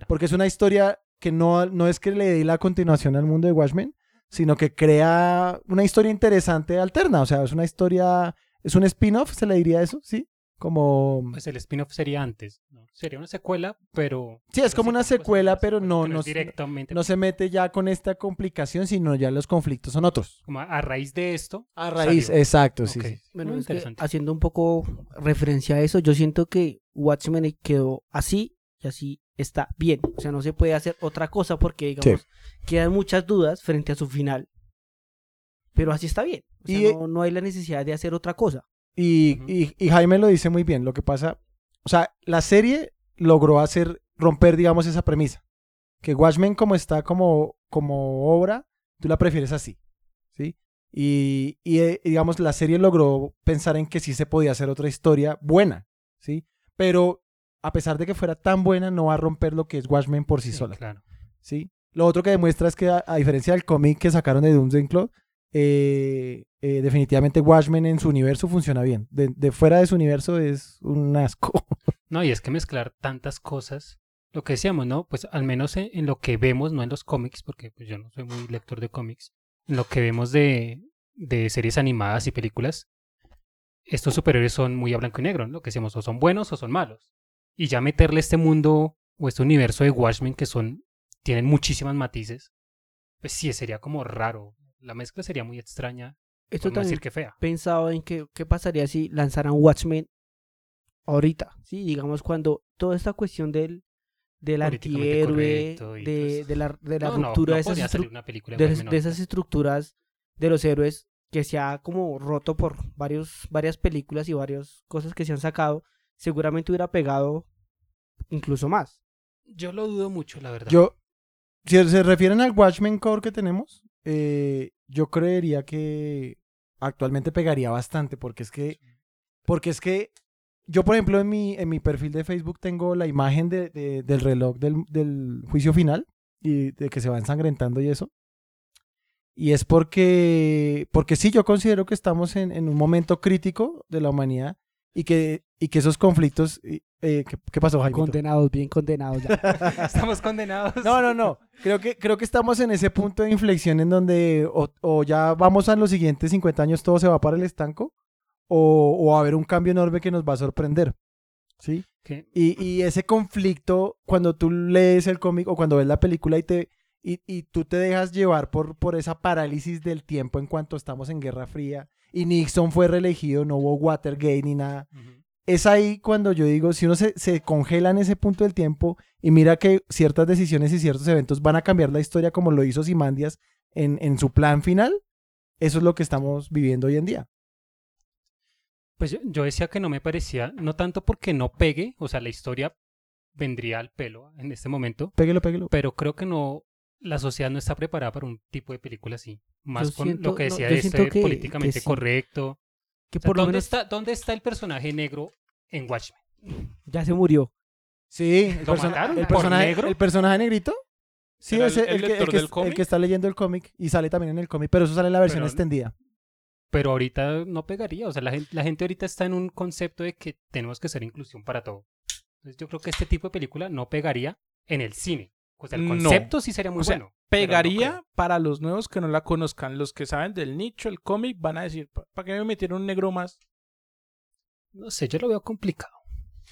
porque es una historia que no, no es que le dé la continuación al mundo de Watchmen, sino que crea una historia interesante alterna. O sea, es una historia, es un spin-off, se le diría eso, ¿sí? Como... Pues el spin-off sería antes, ¿no? Sería una secuela, pero... Sí, es pero como una secuela, pero no- no directamente. No se mete ya con esta complicación, sino ya los conflictos son otros. Como a, a raíz de esto... A raíz, salió. exacto, sí. Bueno, Muy es que interesante. haciendo un poco referencia a eso, yo siento que Watchmen quedó así y así está bien. O sea, no se puede hacer otra cosa porque, digamos, quedan muchas dudas frente a su final. Pero así está bien. O sea, Y- no, no hay la necesidad de hacer otra cosa. Y- y Jaime lo dice muy bien. Lo que pasa, o sea, la serie logró hacer, romper, digamos, esa premisa. Que Watchmen como está como, como obra, tú la prefieres así, ¿sí? Y, y, eh, digamos, la serie logró pensar en que sí se podía hacer otra historia buena, ¿sí? Pero a pesar de que fuera tan buena, no va a romper lo que es Watchmen por sí, Sí, sola, claro. ¿sí? Lo otro que demuestra es que a, a diferencia del cómic que sacaron de Doomsday Cloud, eh, eh, definitivamente Watchmen en su universo funciona bien. De, fuera de su universo es un asco. No, y es que mezclar tantas cosas, lo que decíamos, ¿no? Pues al menos en, lo que vemos, no en los cómics, porque pues, yo no soy muy lector de cómics, en lo que vemos de, de series animadas y películas, estos superhéroes son muy a blanco y negro, ¿no? Lo que decíamos, o son buenos o son malos. Y ya meterle este mundo o este universo de Watchmen que son, tienen muchísimas matices, pues sí, sería como raro. La mezcla sería muy extraña, Esto por no también decir que fea. pensado en que, qué pasaría si lanzaran Watchmen ahorita, ¿sí? Digamos, cuando toda esta cuestión del, del antihéroe, de, todo de la, de la No, ruptura no de, esas una de, esas estructuras de los héroes que se ha como roto por varios, varias películas y varias cosas que se han sacado, seguramente hubiera pegado incluso más. Yo lo dudo mucho, la verdad. Yo, si se refieren al Watchmen Core que tenemos, eh, yo creería que actualmente pegaría bastante, porque es que, porque es que yo, por ejemplo, en mi, en mi perfil de Facebook tengo la imagen de, de- del reloj del, del juicio final y de que se va ensangrentando y eso. Y es porque, porque sí, yo considero que estamos en, en un momento crítico de la humanidad y que, y que esos conflictos... eh, ¿qué, qué pasó, Jaime? Condenados, bien condenados ya. Estamos condenados. No, no, no. Creo que, creo que estamos en ese punto de inflexión en donde o, o ya vamos a los siguientes 50 años, todo se va para el estanco, o, o va a haber un cambio enorme que nos va a sorprender. ¿Sí? Que- Y, y ese conflicto, cuando tú lees el cómic o cuando ves la película y te y, y tú te dejas llevar por, por esa parálisis del tiempo en cuanto estamos en Guerra Fría y Nixon fue reelegido, no hubo Watergate ni nada Ujú. Es ahí cuando yo digo, si uno se, se congela en ese punto del tiempo y mira que ciertas decisiones y ciertos eventos van a cambiar la historia como lo hizo Simandias en, en su plan final, eso es lo que estamos viviendo hoy en día. Pues yo, decía que no me parecía, no tanto porque no pegue, o sea, la historia vendría al pelo en este momento, Péguelo, péguelo. pero creo que no, la sociedad no está preparada para un tipo de película así. Más Yo con siento- lo que no, decía de siento ser políticamente que sí. correcto. Que O sea, por lo ¿dónde, menos está, ¿Dónde está el personaje negro en Watchmen? ya se murió. Sí, el, ¿Lo persona- mataron el por personaje, negro? el personaje negrito. Sí, ¿Era ese, el- el el, que, el, lector que, del el cómic? que está leyendo el cómic y sale también en el cómic, pero eso sale en la versión Pero- extendida. Pero ahorita no pegaría, o sea, la gente, la gente ahorita está en un concepto de que tenemos que hacer inclusión para todo. Entonces yo creo que este tipo de película no pegaría en el cine. O sea, el No. concepto sí sería muy O sea, bueno. pero no Pegaría creo. para los nuevos que no la conozcan. Los que saben del nicho, el cómic, van a decir, ¿para qué me metieron un negro más? No sé, yo lo veo complicado.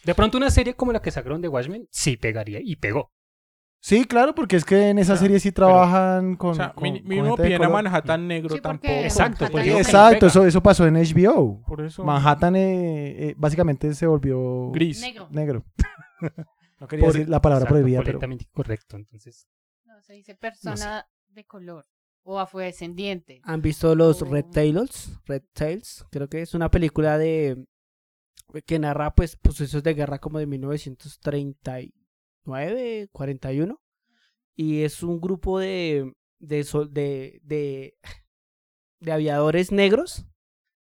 De pronto una serie como la que sacaron de Watchmen sí pegaría y pegó. Sí, claro, porque es que en esa serie sí trabajan con. o sea, con- mi, con color. Manhattan negro Sí, porque tampoco. Exacto, Manhattan pues no digo que no Exacto, eso, eso pasó en HBO. Por eso. Manhattan eh, eh, básicamente se volvió Gris. Negro. negro. no quería Por- decir la palabra Exacto, prohibida, pero correcto. Entonces, No, se dice persona de color o afrodescendiente. ¿Han visto los Oh. Red Tails? Red Tails, creo que es una película de que narra pues procesos de guerra como de 1939, 41 y es un grupo de de de, de de aviadores negros,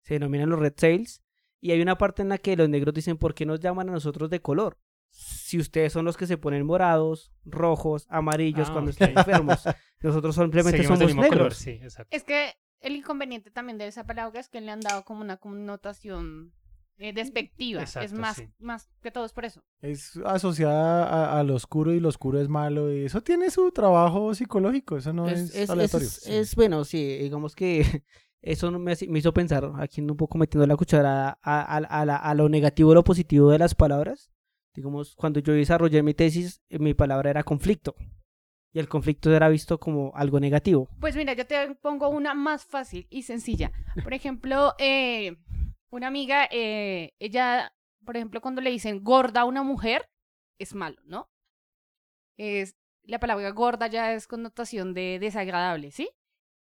se denominan los Red Sails, y hay una parte en la que los negros dicen, ¿por qué nos llaman a nosotros de color? Si ustedes son los que se ponen morados, rojos, amarillos Ah, cuando están enfermos, nosotros simplemente Seguimos somos negros. color, sí, exacto. Es que el inconveniente también de esa palabra es que le han dado como una connotación eh, despectiva. es Exacto, más, sí. más que todo es por eso. Es asociada a, a lo oscuro y lo oscuro es malo. Y eso tiene su trabajo psicológico. Eso no es, es, es- aleatorio. es- es- bueno, sí, digamos que eso me, me hizo pensar, aquí un poco metiendo la cuchara a, a- a la- a lo negativo y lo positivo de las palabras. Digamos, cuando yo desarrollé mi tesis, eh, mi palabra era conflicto. Y el conflicto era visto como algo negativo. Pues mira, yo te pongo una más fácil y sencilla. Por ejemplo, eh, una amiga, eh, ella, por ejemplo, cuando le dicen gorda a una mujer, es malo, ¿no? Es, la palabra gorda ya es connotación de desagradable, ¿sí?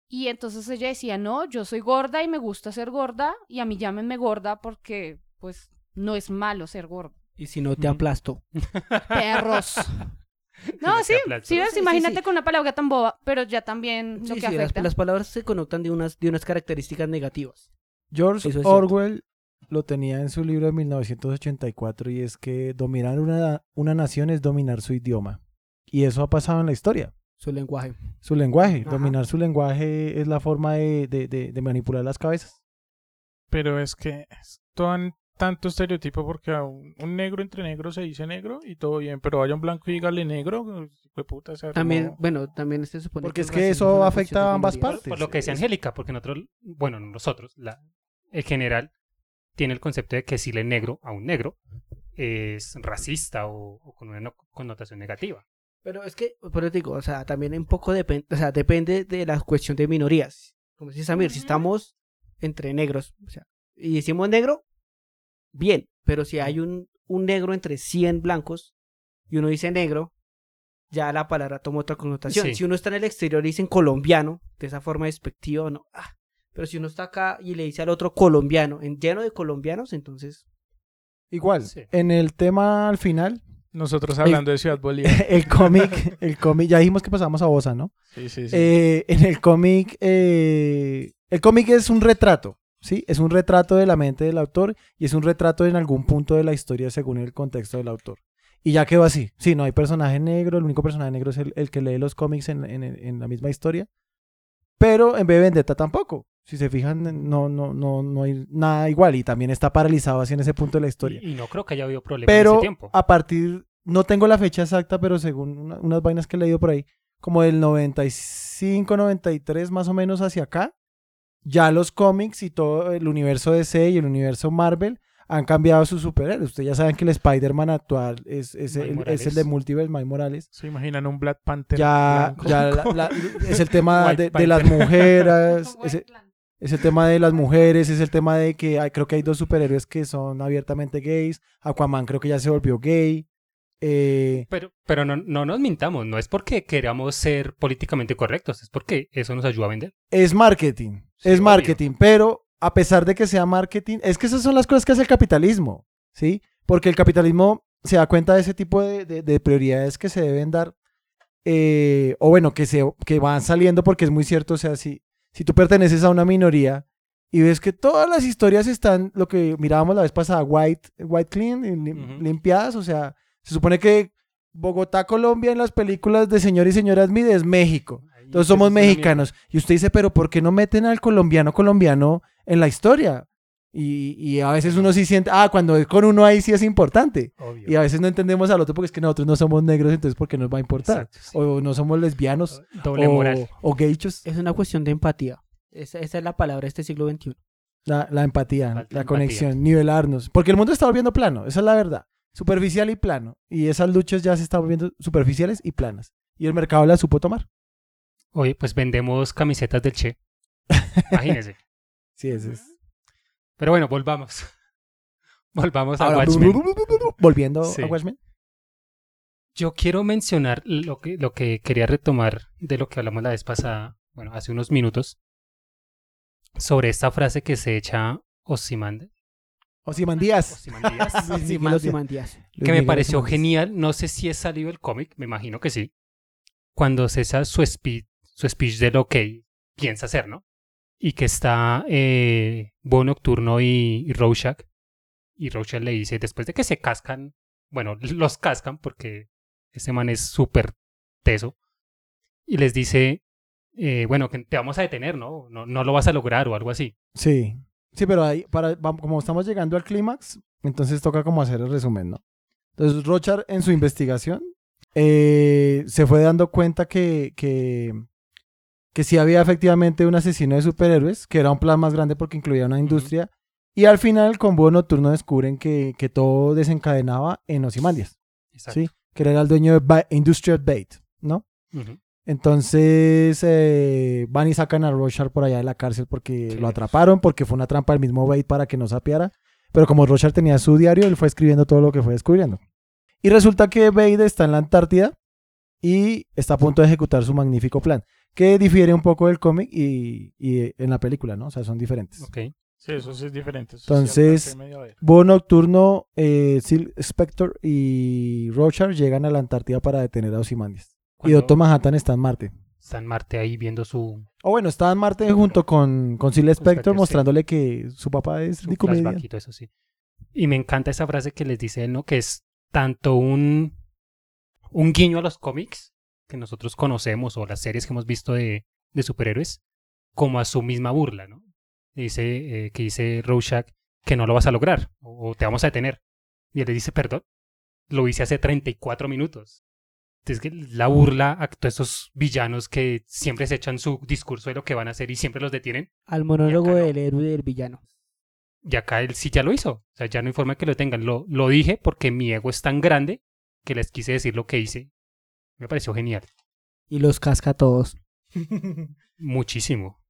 Y entonces ella decía, no, yo soy gorda y me gusta ser gorda y a mí llámenme gorda porque, pues, no es malo ser gorda. Y si no te aplasto. Perros. No, sí, sí, ves, Sí, sí, imagínate sí. con una palabra tan boba, pero ya también lo que sí, las, afecta. las palabras se connotan de unas, de unas características negativas. George Eso. Orwell lo tenía en su libro de 1984 y es que dominar una, una nación es dominar su idioma. Y eso ha pasado en la historia. Su lenguaje. Su lenguaje. Ajá. Dominar su lenguaje es la forma de, de- de- de manipular las cabezas. Pero es que es tan, tanto estereotipo porque a un, un negro entre negros se dice negro y todo bien, pero vaya un blanco y dígale negro, fue puta, También, como- bueno, también se supone Porque el es que eso afecta a ambas partes. Por lo que decía Angélica, porque nosotros, bueno, no nosotros, la, el general tiene el concepto de que decirle negro a un negro es racista o, o con una no- connotación negativa. Pero es que, por eso digo, o sea, también un poco depende, o sea, depende de la cuestión de minorías. Como dice Samir, si Ujú. estamos entre negros, o sea, y decimos negro, bien, pero si hay un, un negro entre 100 blancos y uno dice negro, ya la palabra toma otra connotación. Sí. Si uno está en el exterior y dicen colombiano, de esa forma despectiva, no. ah, pero si uno está acá y le dice al otro colombiano, en lleno de colombianos, entonces Igual, Sí. en el tema al final, Nosotros hablando de Ciudad Bolívar. el cómic, el cómic, ya dijimos que pasamos a Bosa, ¿no? Sí, sí, sí. Eh, en el cómic, eh, el cómic es un retrato, ¿sí? Es un retrato de la mente del autor y es un retrato en algún punto de la historia según el contexto del autor. Y ya quedó así. Sí, no hay personaje negro, el único personaje negro es el, el que lee los cómics en, en- en la misma historia. Pero en B de Vendetta tampoco. Si se fijan, no, no, no, no hay nada igual y también está paralizado así en ese punto de la historia. Y, y no creo que haya habido problemas en Pero ese tiempo. a partir, no tengo la fecha exacta, pero según una- unas vainas que he leído por ahí, como del 95, 93 más o menos hacia acá, ya los cómics y todo el universo DC y el universo Marvel han cambiado sus superhéroes. Ustedes ya saben que el Spider-Man actual es, es, el, es el de Multiverse, Mike Morales. Se imaginan un Black Panther Ya, blanco. ya la- la- es el tema de, de las mujeres, es, el plan. es el tema de las mujeres, es el tema de que hay- creo que hay dos superhéroes que son abiertamente gays. Aquaman creo que ya se volvió gay. Eh, Pero, pero no, no nos mintamos, no es porque queramos ser políticamente correctos, es porque eso nos ayuda a vender. es marketing, Sí, es obvio. marketing, pero a pesar de que sea marketing, es que esas son las cosas que hace el capitalismo, ¿sí? Porque el capitalismo se da cuenta de ese tipo de, de- de prioridades que se deben dar, eh, o bueno, que, se, que van saliendo porque es muy cierto, o sea, si, si tú perteneces a una minoría y ves que todas las historias están, lo que mirábamos la vez pasada, white, white clean, lim- limpiadas, o sea, se supone que Bogotá, Colombia en las películas de Señor y Señora Smith es México. Entonces somos mexicanos. Y usted dice, pero ¿por qué no meten al colombiano colombiano en la historia? Y, y a veces uno sí siente, ah, cuando es con uno ahí sí es importante. Obvio. Y a veces no entendemos al otro porque es que nosotros no somos negros, entonces ¿por qué nos va a importar? Exacto, sí. O no somos lesbianos Doble o, moral. o gaychos. es una cuestión de empatía. Esa, esa es la palabra de este siglo XXI. La, la empatía, Falta la empatía. conexión, nivelarnos. Porque el mundo está volviendo plano, esa es la verdad. Superficial y plano. Y esas luchas ya se están volviendo superficiales y planas. Y el mercado las supo tomar. Oye, pues vendemos camisetas del Che. Imagínense. Sí, ese es. Pero bueno, volvamos. Volvamos a Ahora, Watchmen. volviendo Sí. a Watchmen. Yo quiero mencionar lo que, lo que quería retomar de lo que hablamos la vez pasada, bueno, hace unos minutos, sobre esta frase que se echa Osimande, Osimandías. Osimandías, Luis Miguel que me Miguel pareció genial. No sé si es salido del cómic, me imagino que sí. Cuando César su speech, su speech de lo que piensa hacer, ¿no? Y que está eh, Búho Nocturno y, y. Y Rorschach le dice, después de que se cascan, bueno, los cascan porque ese man es súper teso, y les dice, eh, bueno, que te vamos a detener, ¿no? ¿no? No lo vas a lograr o algo así. Sí. Sí, pero ahí, para, como estamos llegando al clímax, entonces toca como hacer el resumen, ¿no? Entonces, Rochard en su investigación eh, se fue dando cuenta que, que, que sí había efectivamente un asesino de superhéroes, que era un plan más grande porque incluía una industria, y al final con Búho Nocturno descubren que, que todo desencadenaba en Ozymandias, Exacto. ¿sí? Que era el dueño de Ba- Industrial Bait, ¿no? Entonces eh, van y sacan a Rochard por allá de la cárcel porque Sí. lo atraparon, porque fue una trampa del mismo Bait para que no sapiara. Pero como Rochard tenía su diario, él fue escribiendo todo lo que fue descubriendo. Y resulta que Bait está en la Antártida y está a punto de ejecutar su magnífico plan, que difiere un poco del cómic y, y en la película, ¿no? O sea, son diferentes. Ok. Sí, eso sí es diferente. eso Entonces. Búho Nocturno, eh, Silk Spectre y Rochard llegan a la Antártida para detener a Ozymandias. Y Doctor Manhattan está en Marte. Está en Marte ahí viendo su, O bueno, estaba en Marte junto con, con Silk Spectre sí. mostrándole que su papá es su todo eso, sí. Y me encanta esa frase que les dice él, ¿no? Que es tanto un, un guiño a los cómics que nosotros conocemos o las series que hemos visto de, de superhéroes, como a su misma burla, ¿no? Dice, eh, que dice Rorschach que no lo vas a lograr o, o te vamos a detener. Y él le dice, perdón, lo hice hace 34 minutos. Entonces, que la burla a todos esos villanos que siempre se echan su discurso de lo que van a hacer y siempre los detienen. Al monólogo no. del héroe y del villano. Y acá él sí ya lo hizo. O sea, ya no hay forma que lo tengan. Lo, lo dije porque mi ego es tan grande que les quise decir lo que hice. Me pareció genial. Y los casca a todos. Muchísimo.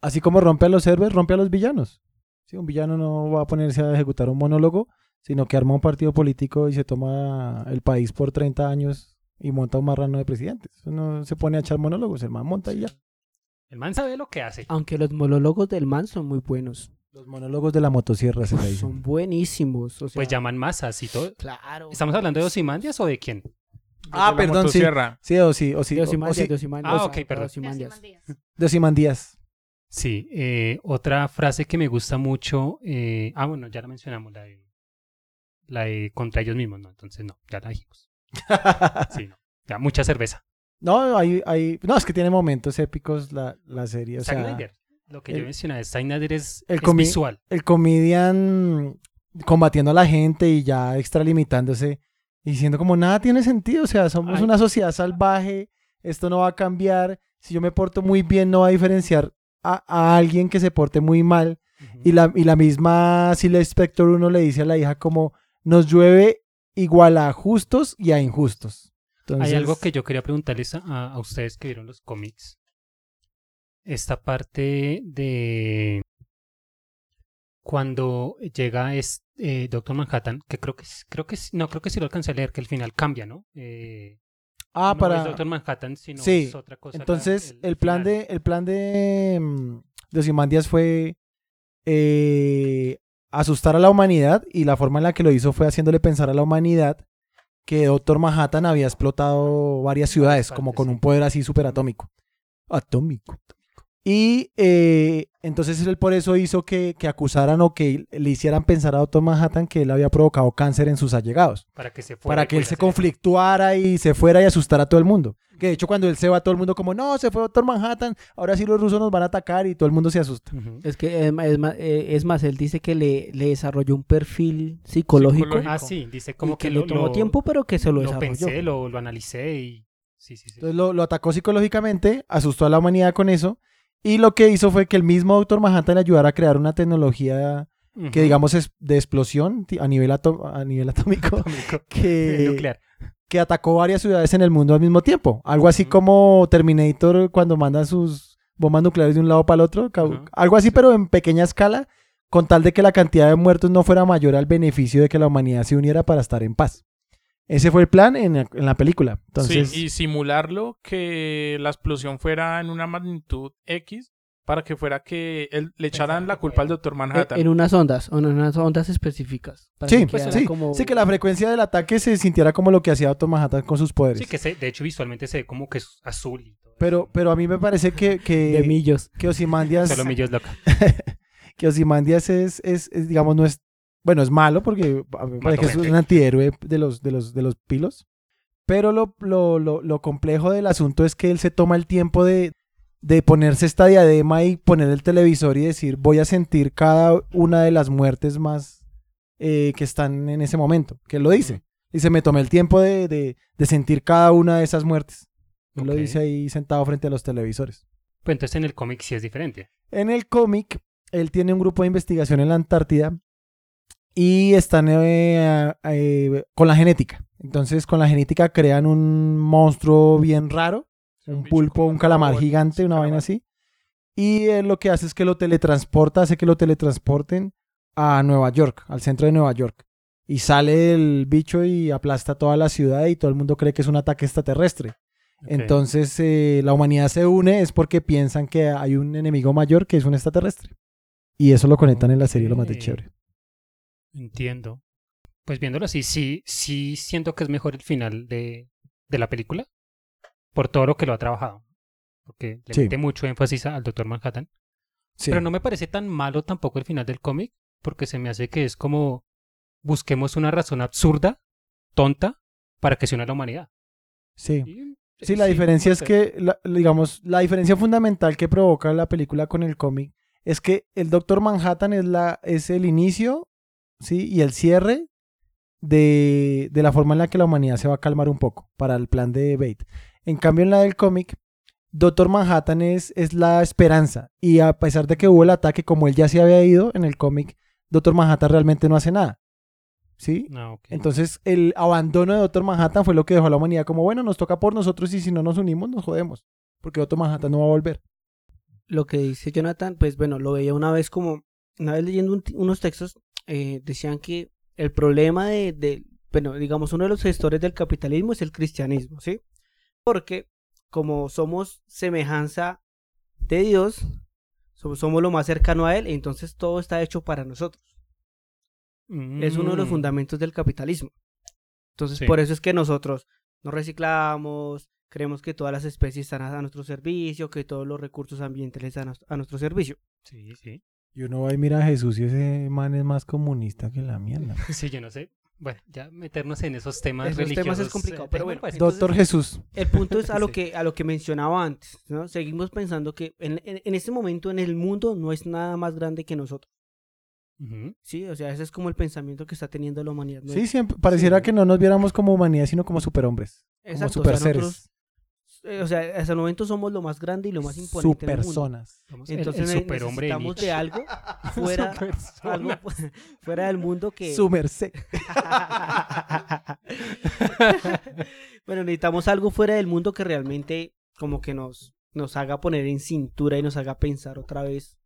Así como rompe a los héroes, rompe a los villanos. Sí, un villano no va a ponerse a ejecutar un monólogo, sino que arma un partido político y se toma el país por 30 años y monta un marrano de presidente. Eso no se pone a echar monólogos, el man monta y ya. El man sabe lo que hace. Aunque los monólogos del man son muy buenos. Los monólogos de la motosierra se le dicen. Son buenísimos. O sea, Pues llaman masas y todo. Claro. ¿Estamos hablando de Ozymandias o de quién? Ah, perdón, sí. Sí, o sí, o sí. De Ozymandias, o sí, de Ozymandias, Ah, ok, de perdón. Ozymandias. de Ozymandias. Sí. eh, otra frase que me gusta mucho. eh, ah, bueno, ya la mencionamos. La de, la de contra ellos mismos, ¿no? Entonces no, ya la dijimos. Sí, no. Ya, mucha cerveza. No, hay, hay, no, es que tiene momentos épicos la, la serie. O sea. Lo que el- yo mencionaba, Snyder es, el es visual. el comedian combatiendo a la gente y ya extralimitándose y diciendo como nada tiene sentido, o sea, somos Ay. una sociedad salvaje, esto no va a cambiar, si yo me porto muy bien no va a diferenciar a, a alguien que se porte muy mal y la, y la misma Silvia Spector uno le dice a la hija como nos llueve igual a justos y a injustos. Entonces, Hay algo que yo quería preguntarles a, a ustedes que vieron los cómics. Esta parte de cuando llega es, eh, Doctor Manhattan, que creo que creo que no creo que sí lo alcancé a leer, que al final cambia, ¿no? Eh, Ah, no para... es Doctor Manhattan, sino Sí, es otra cosa. la- Entonces, el, plan final. de, el plan de, mm, de Ozymandias fue eh, asustar a la humanidad y la forma en la que lo hizo fue haciéndole pensar a la humanidad que Doctor Manhattan había explotado varias ciudades, como con un poder así súper atómico. Y eh, entonces él por eso hizo que, que acusaran o que le hicieran pensar a Doctor Manhattan que él había provocado cáncer en sus allegados para que se fuera para que él se conflictuara y se fuera y asustara a todo el mundo. Que de hecho cuando él se va todo el mundo como, no, se fue Doctor Manhattan, ahora sí los rusos nos van a atacar y todo el mundo se asusta. Es que es, ma- eh, es más, él dice que le, le desarrolló un perfil psicológico, Psicológico. Ah, sí, dice como que, que, le lo, tomó lo- tiempo, pero que se lo, lo desarrolló. pensé, lo, lo analicé y sí, sí, sí. Entonces lo, lo atacó psicológicamente, asustó a la humanidad con eso y lo que hizo fue que el mismo Doctor Manhattan le ayudara a crear una tecnología que digamos es de explosión a nivel, a nivel atómico Atómico. que, nuclear. que atacó varias ciudades en el mundo al mismo tiempo. Algo así como Terminator cuando manda sus bombas nucleares de un lado para el otro. Algo así, pero en pequeña escala, con tal de que la cantidad de muertos no fuera mayor al beneficio de que la humanidad se uniera para estar en paz. Ese fue el plan en, la- en la película. Entonces, Sí, y simularlo que la explosión fuera en una magnitud X para que fuera que él, le echaran la culpa al doctor Manhattan. en unas ondas, en unas ondas específicas. para sí, que pues, sí, como- sí, que la frecuencia del ataque se sintiera como lo que hacía Doctor Manhattan con sus poderes. Sí, que se, de hecho visualmente se ve como que es azul y todo Pero, pero a mí me parece que, de que, millos. que Ozymandias, Solo millos loca. que Ozymandias es, es, es, digamos, no es, bueno, es malo porque parece que es un antihéroe de los, de los, de los pilos. Pero lo, lo, lo, lo complejo del asunto es que él se toma el tiempo de, de ponerse esta diadema y poner el televisor y decir, voy a sentir cada una de las muertes más eh, que están en ese momento. Que él lo dice. Dice, me tomé el tiempo de, de, de sentir cada una de esas muertes. Él lo Ok. dice ahí sentado frente a los televisores. Pues entonces en el cómic sí es diferente. En el cómic, él tiene un grupo de investigación en la Antártida y están eh, eh, con la genética. Entonces, con la genética crean un monstruo bien raro, un pulpo, un calamar gigante, una vaina así. Y él lo que hace es que lo teletransporta, hace que lo teletransporten a Nueva York, al centro de Nueva York. Y sale el bicho y aplasta toda la ciudad y todo el mundo cree que es un ataque extraterrestre. Ok. Entonces eh, la humanidad se une es porque piensan que hay un enemigo mayor que es un extraterrestre. Y eso lo conectan en la serie, lo más de chévere. Entiendo. Pues viéndolo así, sí, sí siento que es mejor el final de, de la película. Por todo lo que lo ha trabajado. Porque le Sí. mete mucho énfasis al Doctor Manhattan. Sí. Pero no me parece tan malo tampoco el final del cómic. Porque se me hace que es como busquemos una razón absurda, tonta, para que se una la humanidad. sí. Y, Sí, la diferencia es que, la- digamos, la diferencia fundamental que provoca la película con el cómic es que el Doctor Manhattan es, la, es el inicio, ¿sí? Y el cierre de, de la forma en la que la humanidad se va a calmar un poco para el plan de Bate. En cambio, en la del cómic, Doctor Manhattan es, es la esperanza. Y a pesar de que hubo el ataque, como él ya se había ido en el cómic, Doctor Manhattan realmente no hace nada. ¿Sí? No, ok. Entonces, el abandono de Doctor Manhattan fue lo que dejó a la humanidad como, bueno, nos toca por nosotros y si no nos unimos, nos jodemos. Porque Doctor Manhattan no va a volver. Lo que dice Jonathan, pues bueno, lo veía una vez como, una vez leyendo un- unos textos, eh, decían que el problema de, de, bueno, digamos, uno de los gestores del capitalismo es el cristianismo, ¿sí? Porque como somos semejanza de Dios, somos, somos lo más cercano a Él, entonces todo está hecho para nosotros. Es uno de los Mm, fundamentos del capitalismo. Entonces, Sí. por eso es que nosotros nos reciclamos, creemos que todas las especies están a, nuestro servicio, que todos los recursos ambientales están a, a nuestro servicio. Sí, sí. Y uno va y mira a Jesús y ese man es más comunista que la mierda. Sí, yo no sé. Bueno, ya meternos en esos temas Esos temas es religiosos, complicado, eh, pero bueno. Doctor Jesús. El punto es a lo Sí. que a lo que mencionaba antes, ¿no? Seguimos pensando que en, en, en este momento en el mundo no es nada más grande que nosotros. ¿sí? O sea, ese es como el pensamiento que está teniendo la humanidad. ¿no? Sí, siempre pareciera Sí. que no nos viéramos como humanidad, sino como superhombres. Exacto, como o sea, super seres. nosotros, eh, o sea, hasta el momento somos lo más grande y lo más imponente del mundo. Supersonas. Somos el- Entonces el, ne- superhombre necesitamos de algo fuera, algo fu- fuera del mundo que... Su merced. bueno, necesitamos algo fuera del mundo que realmente como que nos, nos haga poner en cintura y nos haga pensar otra vez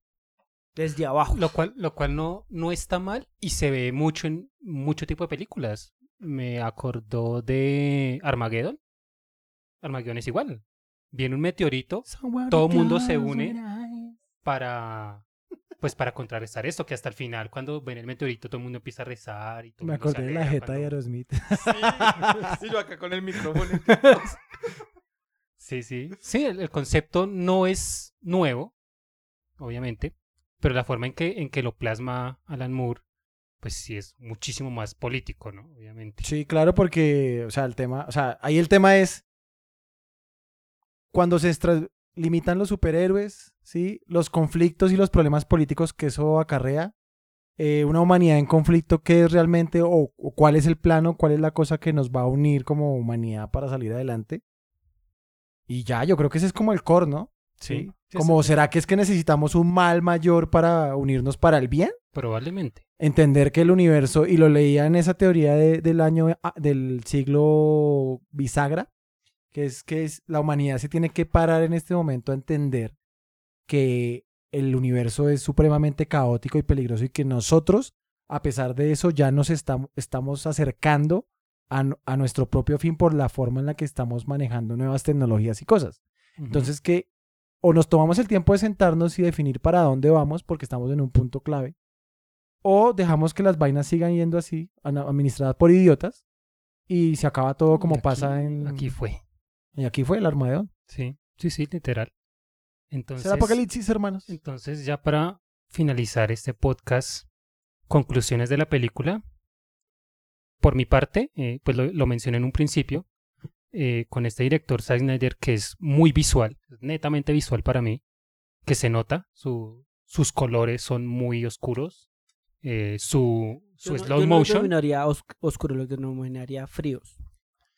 desde abajo. Lo cual, lo cual no, no está mal y se ve mucho en mucho tipo de películas. Me acordó de Armageddon. Armageddon es igual. Viene un meteorito Todo mundo se une. para pues para contrarrestar esto, que hasta el final, cuando ven el meteorito, todo el mundo empieza a rezar y todo el Me acordé de la jeta de cuando- Aerosmith. Sí, yo acá con el micrófono. Sí, sí. Sí, el, el concepto no es nuevo, obviamente, pero la forma en que, en que lo plasma Alan Moore, pues sí es muchísimo más político, ¿no? Obviamente. Sí, claro, porque, o sea, el tema, o sea, ahí el tema es cuando se limitan los superhéroes, ¿sí? Los conflictos y los problemas políticos que eso acarrea. eh, una humanidad en conflicto, ¿qué es realmente o, o cuál es el plano, cuál es la cosa que nos va a unir como humanidad para salir adelante? Y ya, yo creo que ese es como el core, ¿no? Sí, sí, Como, sí. ¿será que es que necesitamos un mal mayor para unirnos para el bien? Probablemente. entender que el universo, y lo leía en esa teoría de- del año, ah, del siglo bisagra, que es que es, la humanidad se tiene que parar en este momento a entender que el universo es supremamente caótico y peligroso y que nosotros, a pesar de eso, ya nos estamos, estamos acercando a, a nuestro propio fin por la forma en la que estamos manejando nuevas tecnologías y cosas. Entonces que o nos tomamos el tiempo de sentarnos y definir para dónde vamos porque estamos en un punto clave, o dejamos que las vainas sigan yendo así, administradas por idiotas, y se acaba todo como Aquí- pasa en... Aquí fue. Y aquí fue el Armagedón. Sí. Sí, sí, literal. Entonces, ¿Será Apocalipsis, hermanos? entonces ya para finalizar este podcast, conclusiones de la película. Por mi parte, eh, pues lo, lo mencioné en un principio, eh, con este director Zack Snyder que es muy visual, netamente visual para mí, que se nota, su, sus colores son muy oscuros, eh, su, su Yo no- slow yo no los motion. os- oscuro, los denominaría fríos.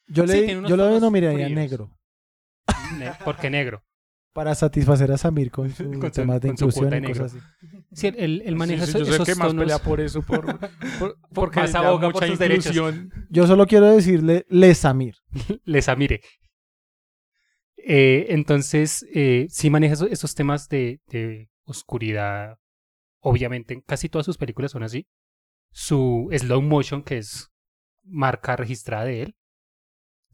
Yo, Sí, le, unos yo lo denominaría negro. ne- porque negro. Para satisfacer a Samir con su- temas de con inclusión y negro. cosas así. Sí, él, él maneja Sí, sí, esos, yo sé esos que más tonos. pelea por eso, por, por- porque Más aboga por sus derechos. Yo solo quiero decirle Le Samir. les amire. Eh, entonces, eh, sí maneja esos, esos temas de, de oscuridad. Obviamente, en casi todas sus películas son así. Su slow motion, que es marca registrada de él.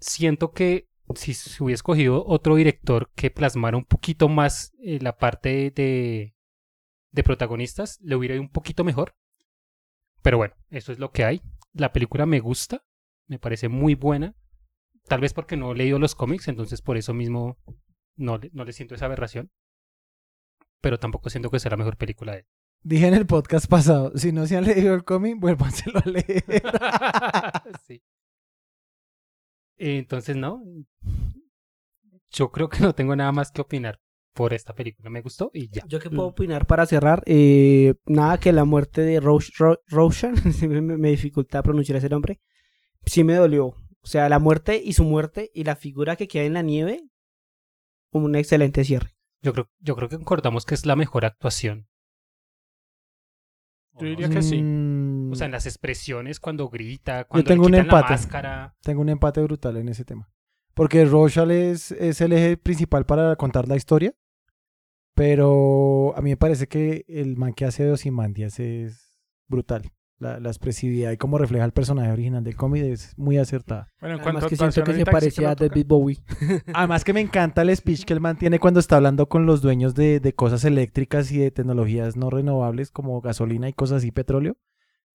Siento que si se hubiera escogido otro director que plasmara un poquito más eh, la parte de, de protagonistas, le hubiera ido un poquito mejor. Pero bueno, eso es lo que hay. La película me gusta, me parece muy buena. Tal vez porque no he leído los cómics, entonces por eso mismo no, le- no le siento esa aberración. Pero tampoco siento que sea la mejor película de él. Dije en el podcast pasado, si no se han leído el cómic, vuélvanselo a leer. Sí. Entonces, no. Yo creo que no tengo nada más que opinar por esta película. Me gustó y ya. Yo que puedo opinar para cerrar, eh, nada que la muerte de Rosh- Ro- Roshan, siempre me, me dificulta pronunciar ese nombre, sí me dolió. O sea, la muerte y su muerte y la figura que queda en la nieve, un excelente cierre. Yo creo, yo creo que concordamos que es la mejor actuación. Yo diría que sí. Mm, O sea, en las expresiones, cuando grita, cuando tengo un le la empate. máscara. Tengo un empate brutal en ese tema. Porque Roshal es, es el eje principal para contar la historia. Pero a mí me parece que el man que hace de Ozymandias es brutal. La, la expresividad y cómo refleja el personaje original del cómic es muy acertada. Bueno, en Además cuanto a que siento que se parecía a. David Bowie. Además que me encanta el speech que el man tiene cuando está hablando con los dueños de, de cosas eléctricas y de tecnologías no renovables como gasolina y cosas así, petróleo.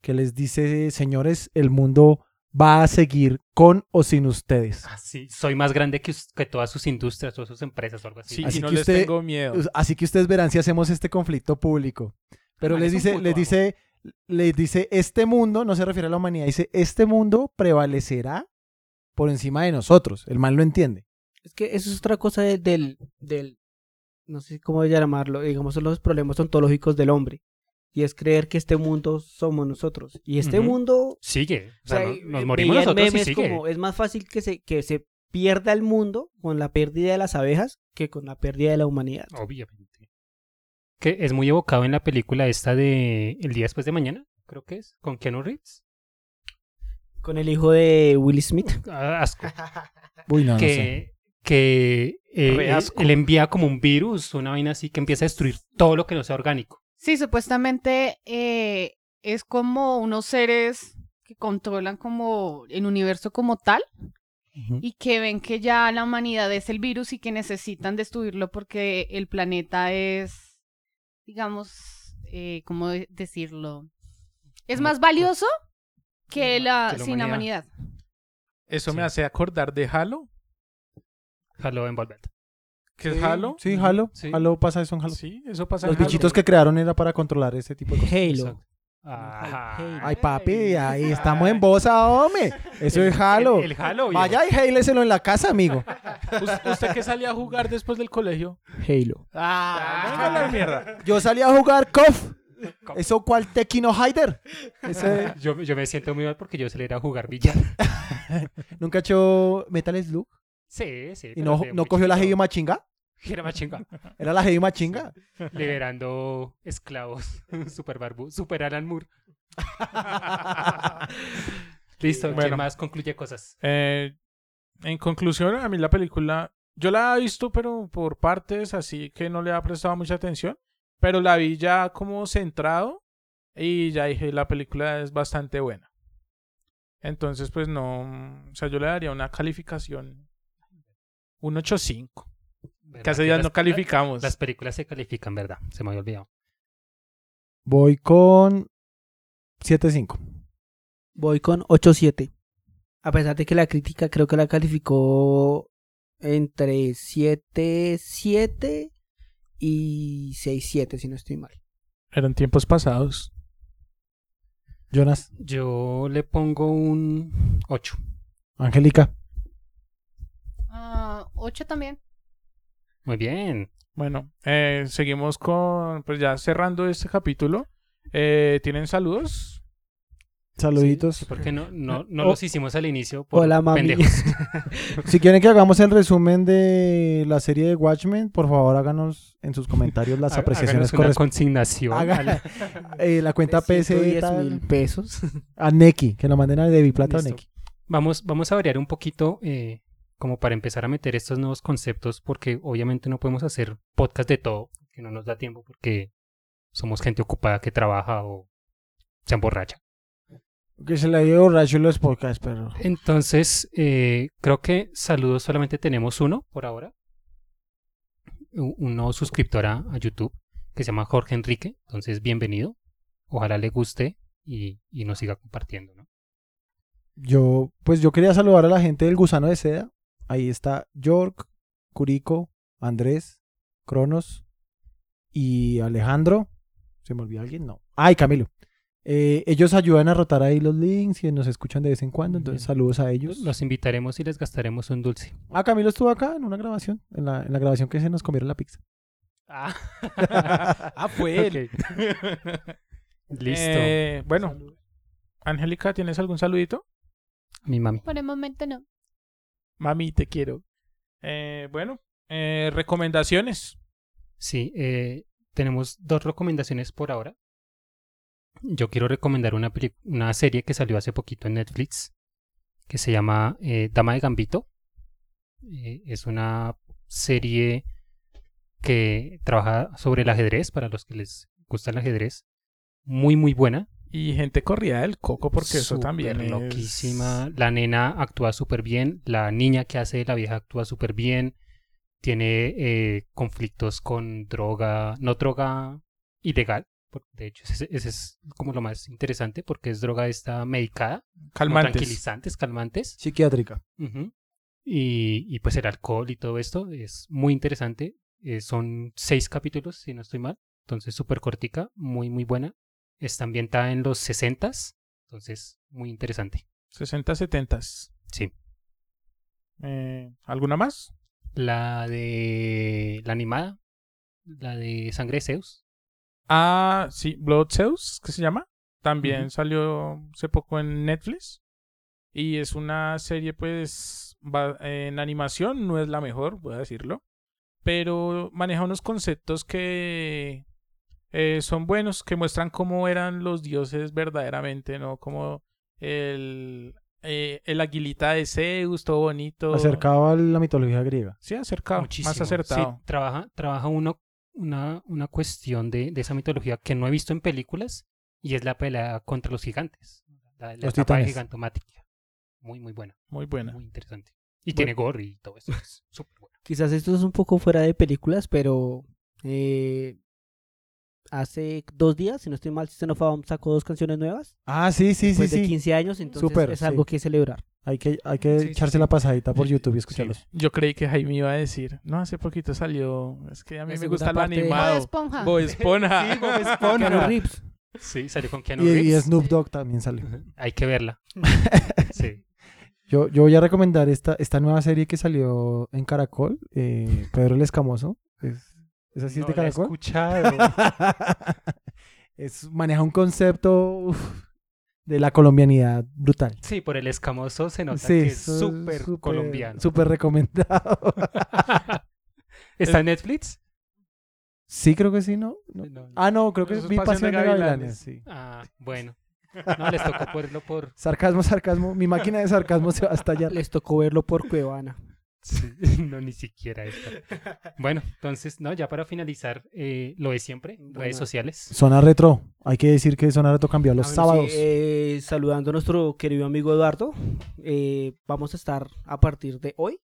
Que les dice, señores, el mundo va a seguir con o sin ustedes. Ah, sí, soy más grande que, que todas sus industrias, todas sus empresas o algo así. Sí, Así y no que les usted- tengo miedo. Así que ustedes verán si hacemos este conflicto público. Pero Man, les dice, puto les amo. dice, les dice, este mundo, no se refiere a la humanidad, dice, este mundo prevalecerá por encima de nosotros. El man lo entiende. Es que eso es otra cosa de- del, del, no sé cómo llamarlo, digamos, son los problemas ontológicos del hombre. Y es creer que este mundo somos nosotros. Y este mundo Sigue. O O sea, sea, no- eh, nos eh, morimos nosotros y sigue. como es más fácil que se, que se pierda el mundo con la pérdida de las abejas que con la pérdida de la humanidad. Obviamente. Que es muy evocado en la película esta de El día después de mañana, creo que es, con Keanu Reeves. Con el hijo de Will Smith. Ah, asco. Uy, no, no sé. que que eh, asco. él envía como un virus, una vaina así que empieza a destruir todo lo que no sea orgánico. Sí, supuestamente eh, es como unos seres que controlan como el universo como tal y que ven que ya la humanidad es el virus y que necesitan destruirlo porque el planeta es, digamos, eh, ¿cómo de- decirlo? Es más valioso que que la, sin la humanidad. Eso me hace acordar de Halo. Halo Envolved. ¿Qué es Halo? Sí, Halo. Sí. Halo pasa eso en Halo. Sí, eso pasa Los en Halo. bichitos que crearon era para controlar ese tipo de cosas. Halo. Ajá. Ay, papi, ahí estamos en bosa, hombre. Eso es Halo. El, el Halo. viejo. Vaya y háleselo en la casa, amigo. ¿Us- ¿Usted qué salía a jugar después del colegio? Halo. Ah, venga la mierda. Yo salí a jugar KOF. Eso cual Tequino Hider. Ese, Yo, yo me siento muy mal porque yo se le era a jugar billar. ¿Nunca echó Metal Slug? Sí, sí. ¿Y no, no cogió la. Heavy Machinga? Era más chinga. Era la Heavy Machinga. Liberando esclavos. Super barbu. Super Alan Moore. Listo. Bueno. ¿Quién más concluye cosas? Eh, en conclusión, a mí la película, yo la he visto, pero por partes, así que no le ha prestado mucha atención. Pero la vi ya como centrado y ya dije, la película es bastante buena. Entonces, pues no, o sea, yo le daría una calificación, un 8.5. ¿Verdad Que hace días no calificamos. Las películas se califican, ¿verdad? Se me había olvidado. Voy con 7.5. Voy con 8-7. A pesar de que la crítica creo que la calificó entre 7, 7 y 6, 7, si no estoy mal. Eran tiempos pasados. Jonas, Yo le pongo un 8. Angélica. Ah, ocho también. Muy bien. Bueno, eh, seguimos con, pues ya cerrando este capítulo. Eh, ¿Tienen saludos? Saluditos. Sí, porque no, no, no Oh. los hicimos al inicio por Hola, mami. pendejos. Si quieren que hagamos el resumen de la serie de Watchmen, por favor háganos en sus comentarios las apreciaciones correspondientes. consignación. Haga- eh, la cuenta PC 110 mil pesos. a Neki, que lo manden a Debbie Plata o Listo. Neki. Vamos, vamos a variar un poquito eh, como para empezar a meter estos nuevos conceptos porque obviamente no podemos hacer podcast de todo, que no nos da tiempo porque somos gente ocupada que trabaja o se emborracha. Que se le dio borracho los podcasts, pero... Entonces, eh, creo que saludos solamente tenemos uno por ahora. Un un nuevo suscriptor a, a YouTube que se llama Jorge Enrique. Entonces, bienvenido. Ojalá le guste y, y nos siga compartiendo. ¿no? Yo, pues yo quería saludar a la gente del Gusano de Seda. Ahí está York, Curico, Andrés, Cronos y Alejandro. ¿Se me olvidó alguien? No. Ay, Camilo. Eh, ellos ayudan a rotar ahí los links y nos escuchan de vez en cuando. Entonces, bien. saludos a ellos. Los invitaremos y les gastaremos un dulce. Ah, Camilo estuvo acá en una grabación. En la, en la grabación que se nos comieron la pizza. Ah, ah, fue él. Listo. Eh, bueno, Angélica, ¿tienes algún saludito? Mi mami. Por el momento no. Mami, te quiero. Eh, bueno, eh, recomendaciones. Sí, eh, tenemos dos recomendaciones por ahora. Yo quiero recomendar una, una serie que salió hace poquito en Netflix que se llama eh, Dama de Gambito. Eh, es una serie que trabaja sobre el ajedrez para los que les gusta el ajedrez. Muy, muy buena. Y gente corrida del coco, porque eso también es... loquísima. La nena actúa súper bien. La niña que hace la vieja actúa súper bien. Tiene eh, conflictos con droga, no droga ilegal. por- De hecho, ese, ese es como lo más interesante porque es droga esta medicada, Calmantes. tranquilizantes, calmantes. Psiquiátrica. Y pues el alcohol y todo esto es muy interesante. Eh, son seis capítulos, si no estoy mal. Entonces, súper cortica, muy, muy buena. Está ambientada en los 60 entonces muy interesante. 60, 70. Sí. Eh, ¿Alguna más? La de la animada, la de Sangre de Zeus. Ah, sí, Blood Zeus, ¿qué se llama? También salió hace poco en Netflix. Y es una serie, pues, va- en animación, no es la mejor, voy a decirlo. Pero maneja unos conceptos que eh, son buenos, que muestran cómo eran los dioses verdaderamente, ¿no? Como el, eh, el aguilita de Zeus, todo bonito. Acercado a la mitología griega. Sí, acercado, Muchísimo. más acertado. Sí, trabaja, trabaja uno, una, una cuestión de, de esa mitología que no he visto en películas y es la pelea contra los gigantes. La, la Los etapa gigantomática. Muy, muy buena. Muy buena. Muy interesante. Y Bueno. tiene gore y todo eso. Es súper bueno. Quizás esto es un poco fuera de películas, pero eh, hace dos días, si no estoy mal, System of a Down sacó dos canciones nuevas. Ah, sí, sí, sí, Después de sí. 15 años, entonces es sí. algo que celebrar. Hay que, hay que Sí, sí, echarse sí. la pasadita por YouTube y escucharlos. Yo creí que Jaime iba a decir, no, hace poquito salió, es que a mí La me gusta lo de- Bob animado. Esponja. Bob Esponja. Keanu Reeves. Sí, salió con Keanu Y, y Reeves. Snoop Dogg también sale. Ujú. Hay que verla. Sí. Yo, yo voy a recomendar esta, esta nueva serie que salió en Caracol, eh, Pedro el Escamoso. Es, ¿Esa sí es No de la he Caracol? escuchado. es, maneja un concepto uf, de la colombianidad brutal. Sí, por el escamoso se nota Sí, que es súper colombiano. Súper recomendado. ¿Está en Netflix? sí, creo que sí, ¿no? No. No. Ah, no, creo que es vi Pasión de Pasión de Gavilanes. Gavilanes. sí. Ah, bueno. No, les tocó ponerlo por... Sarcasmo, sarcasmo. Mi máquina de sarcasmo se va a estallar. Les tocó verlo por Cuevana. No, ni siquiera esto. Bueno, entonces, no, ya para finalizar, eh, lo de siempre, Bueno. redes sociales. Zona Retro. Hay que decir que Zona Retro cambió los sábados. sí, eh, saludando a nuestro querido amigo Eduardo. eh, vamos a estar a partir de hoy.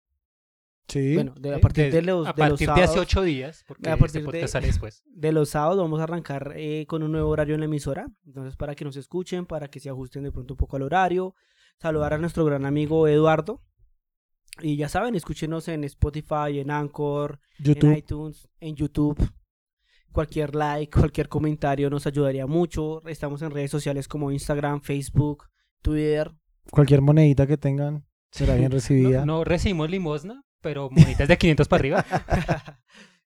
Sí. Bueno, de, a Eh, partir de- de, los, a de los partir de hace sábados. ocho días, porque A este partir de- podcast sale después. de los sábados vamos a arrancar eh, con un nuevo horario en la emisora. Entonces, para que nos escuchen, para que se ajusten de pronto un poco al horario. Saludar a nuestro gran amigo Eduardo. Y ya saben, escúchenos en Spotify, en Anchor, en iTunes, en YouTube. Cualquier like, cualquier comentario nos ayudaría mucho. Estamos en redes sociales como Instagram, Facebook, Twitter. Cualquier monedita que tengan será bien recibida. No, no recibimos limosna, pero monitas de 500 para arriba.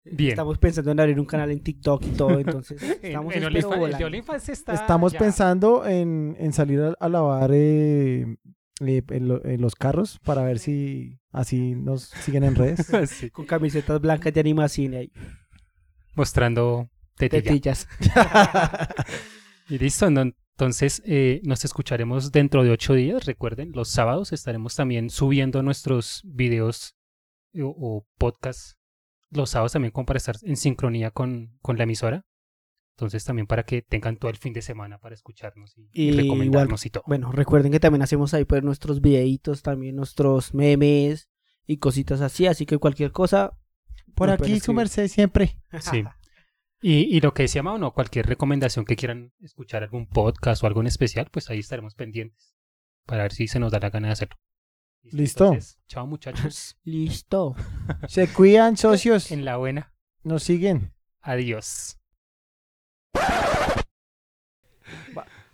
Bien. Estamos pensando en abrir un canal en TikTok y todo, entonces En, estamos en está Estamos ya. pensando en, en salir a, a lavar eh, en, lo- en los carros para ver si así nos siguen en redes. Sí, con camisetas blancas de animación y ahí, mostrando tetilla. tetillas. Y listo, no- entonces eh, nos escucharemos dentro de ocho días. Recuerden, los sábados estaremos también subiendo nuestros videos eh, o, o podcasts. Los sábados también como para estar en sincronía con, con la emisora. Entonces también para que tengan todo el fin de semana para escucharnos y, y Y recomendarnos y todo. Bueno, recuerden que también hacemos ahí pues nuestros videitos, también nuestros memes y cositas así, así que cualquier cosa. Por aquí su merced siempre. Sí. Y, y lo que decía Mao, no, cualquier recomendación que quieran escuchar, algún podcast o algo en especial, pues ahí estaremos pendientes para ver si se nos da la gana de hacerlo. Listo. Entonces, chao muchachos. Listo. Se cuidan, socios. en la buena. Nos siguen. Adiós.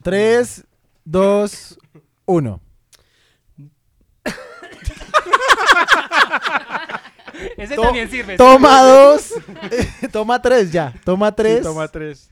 3, 2, 1. Ese To- también sirve. Toma 2. Toma 3 ya. Toma 3. Sí, toma tres.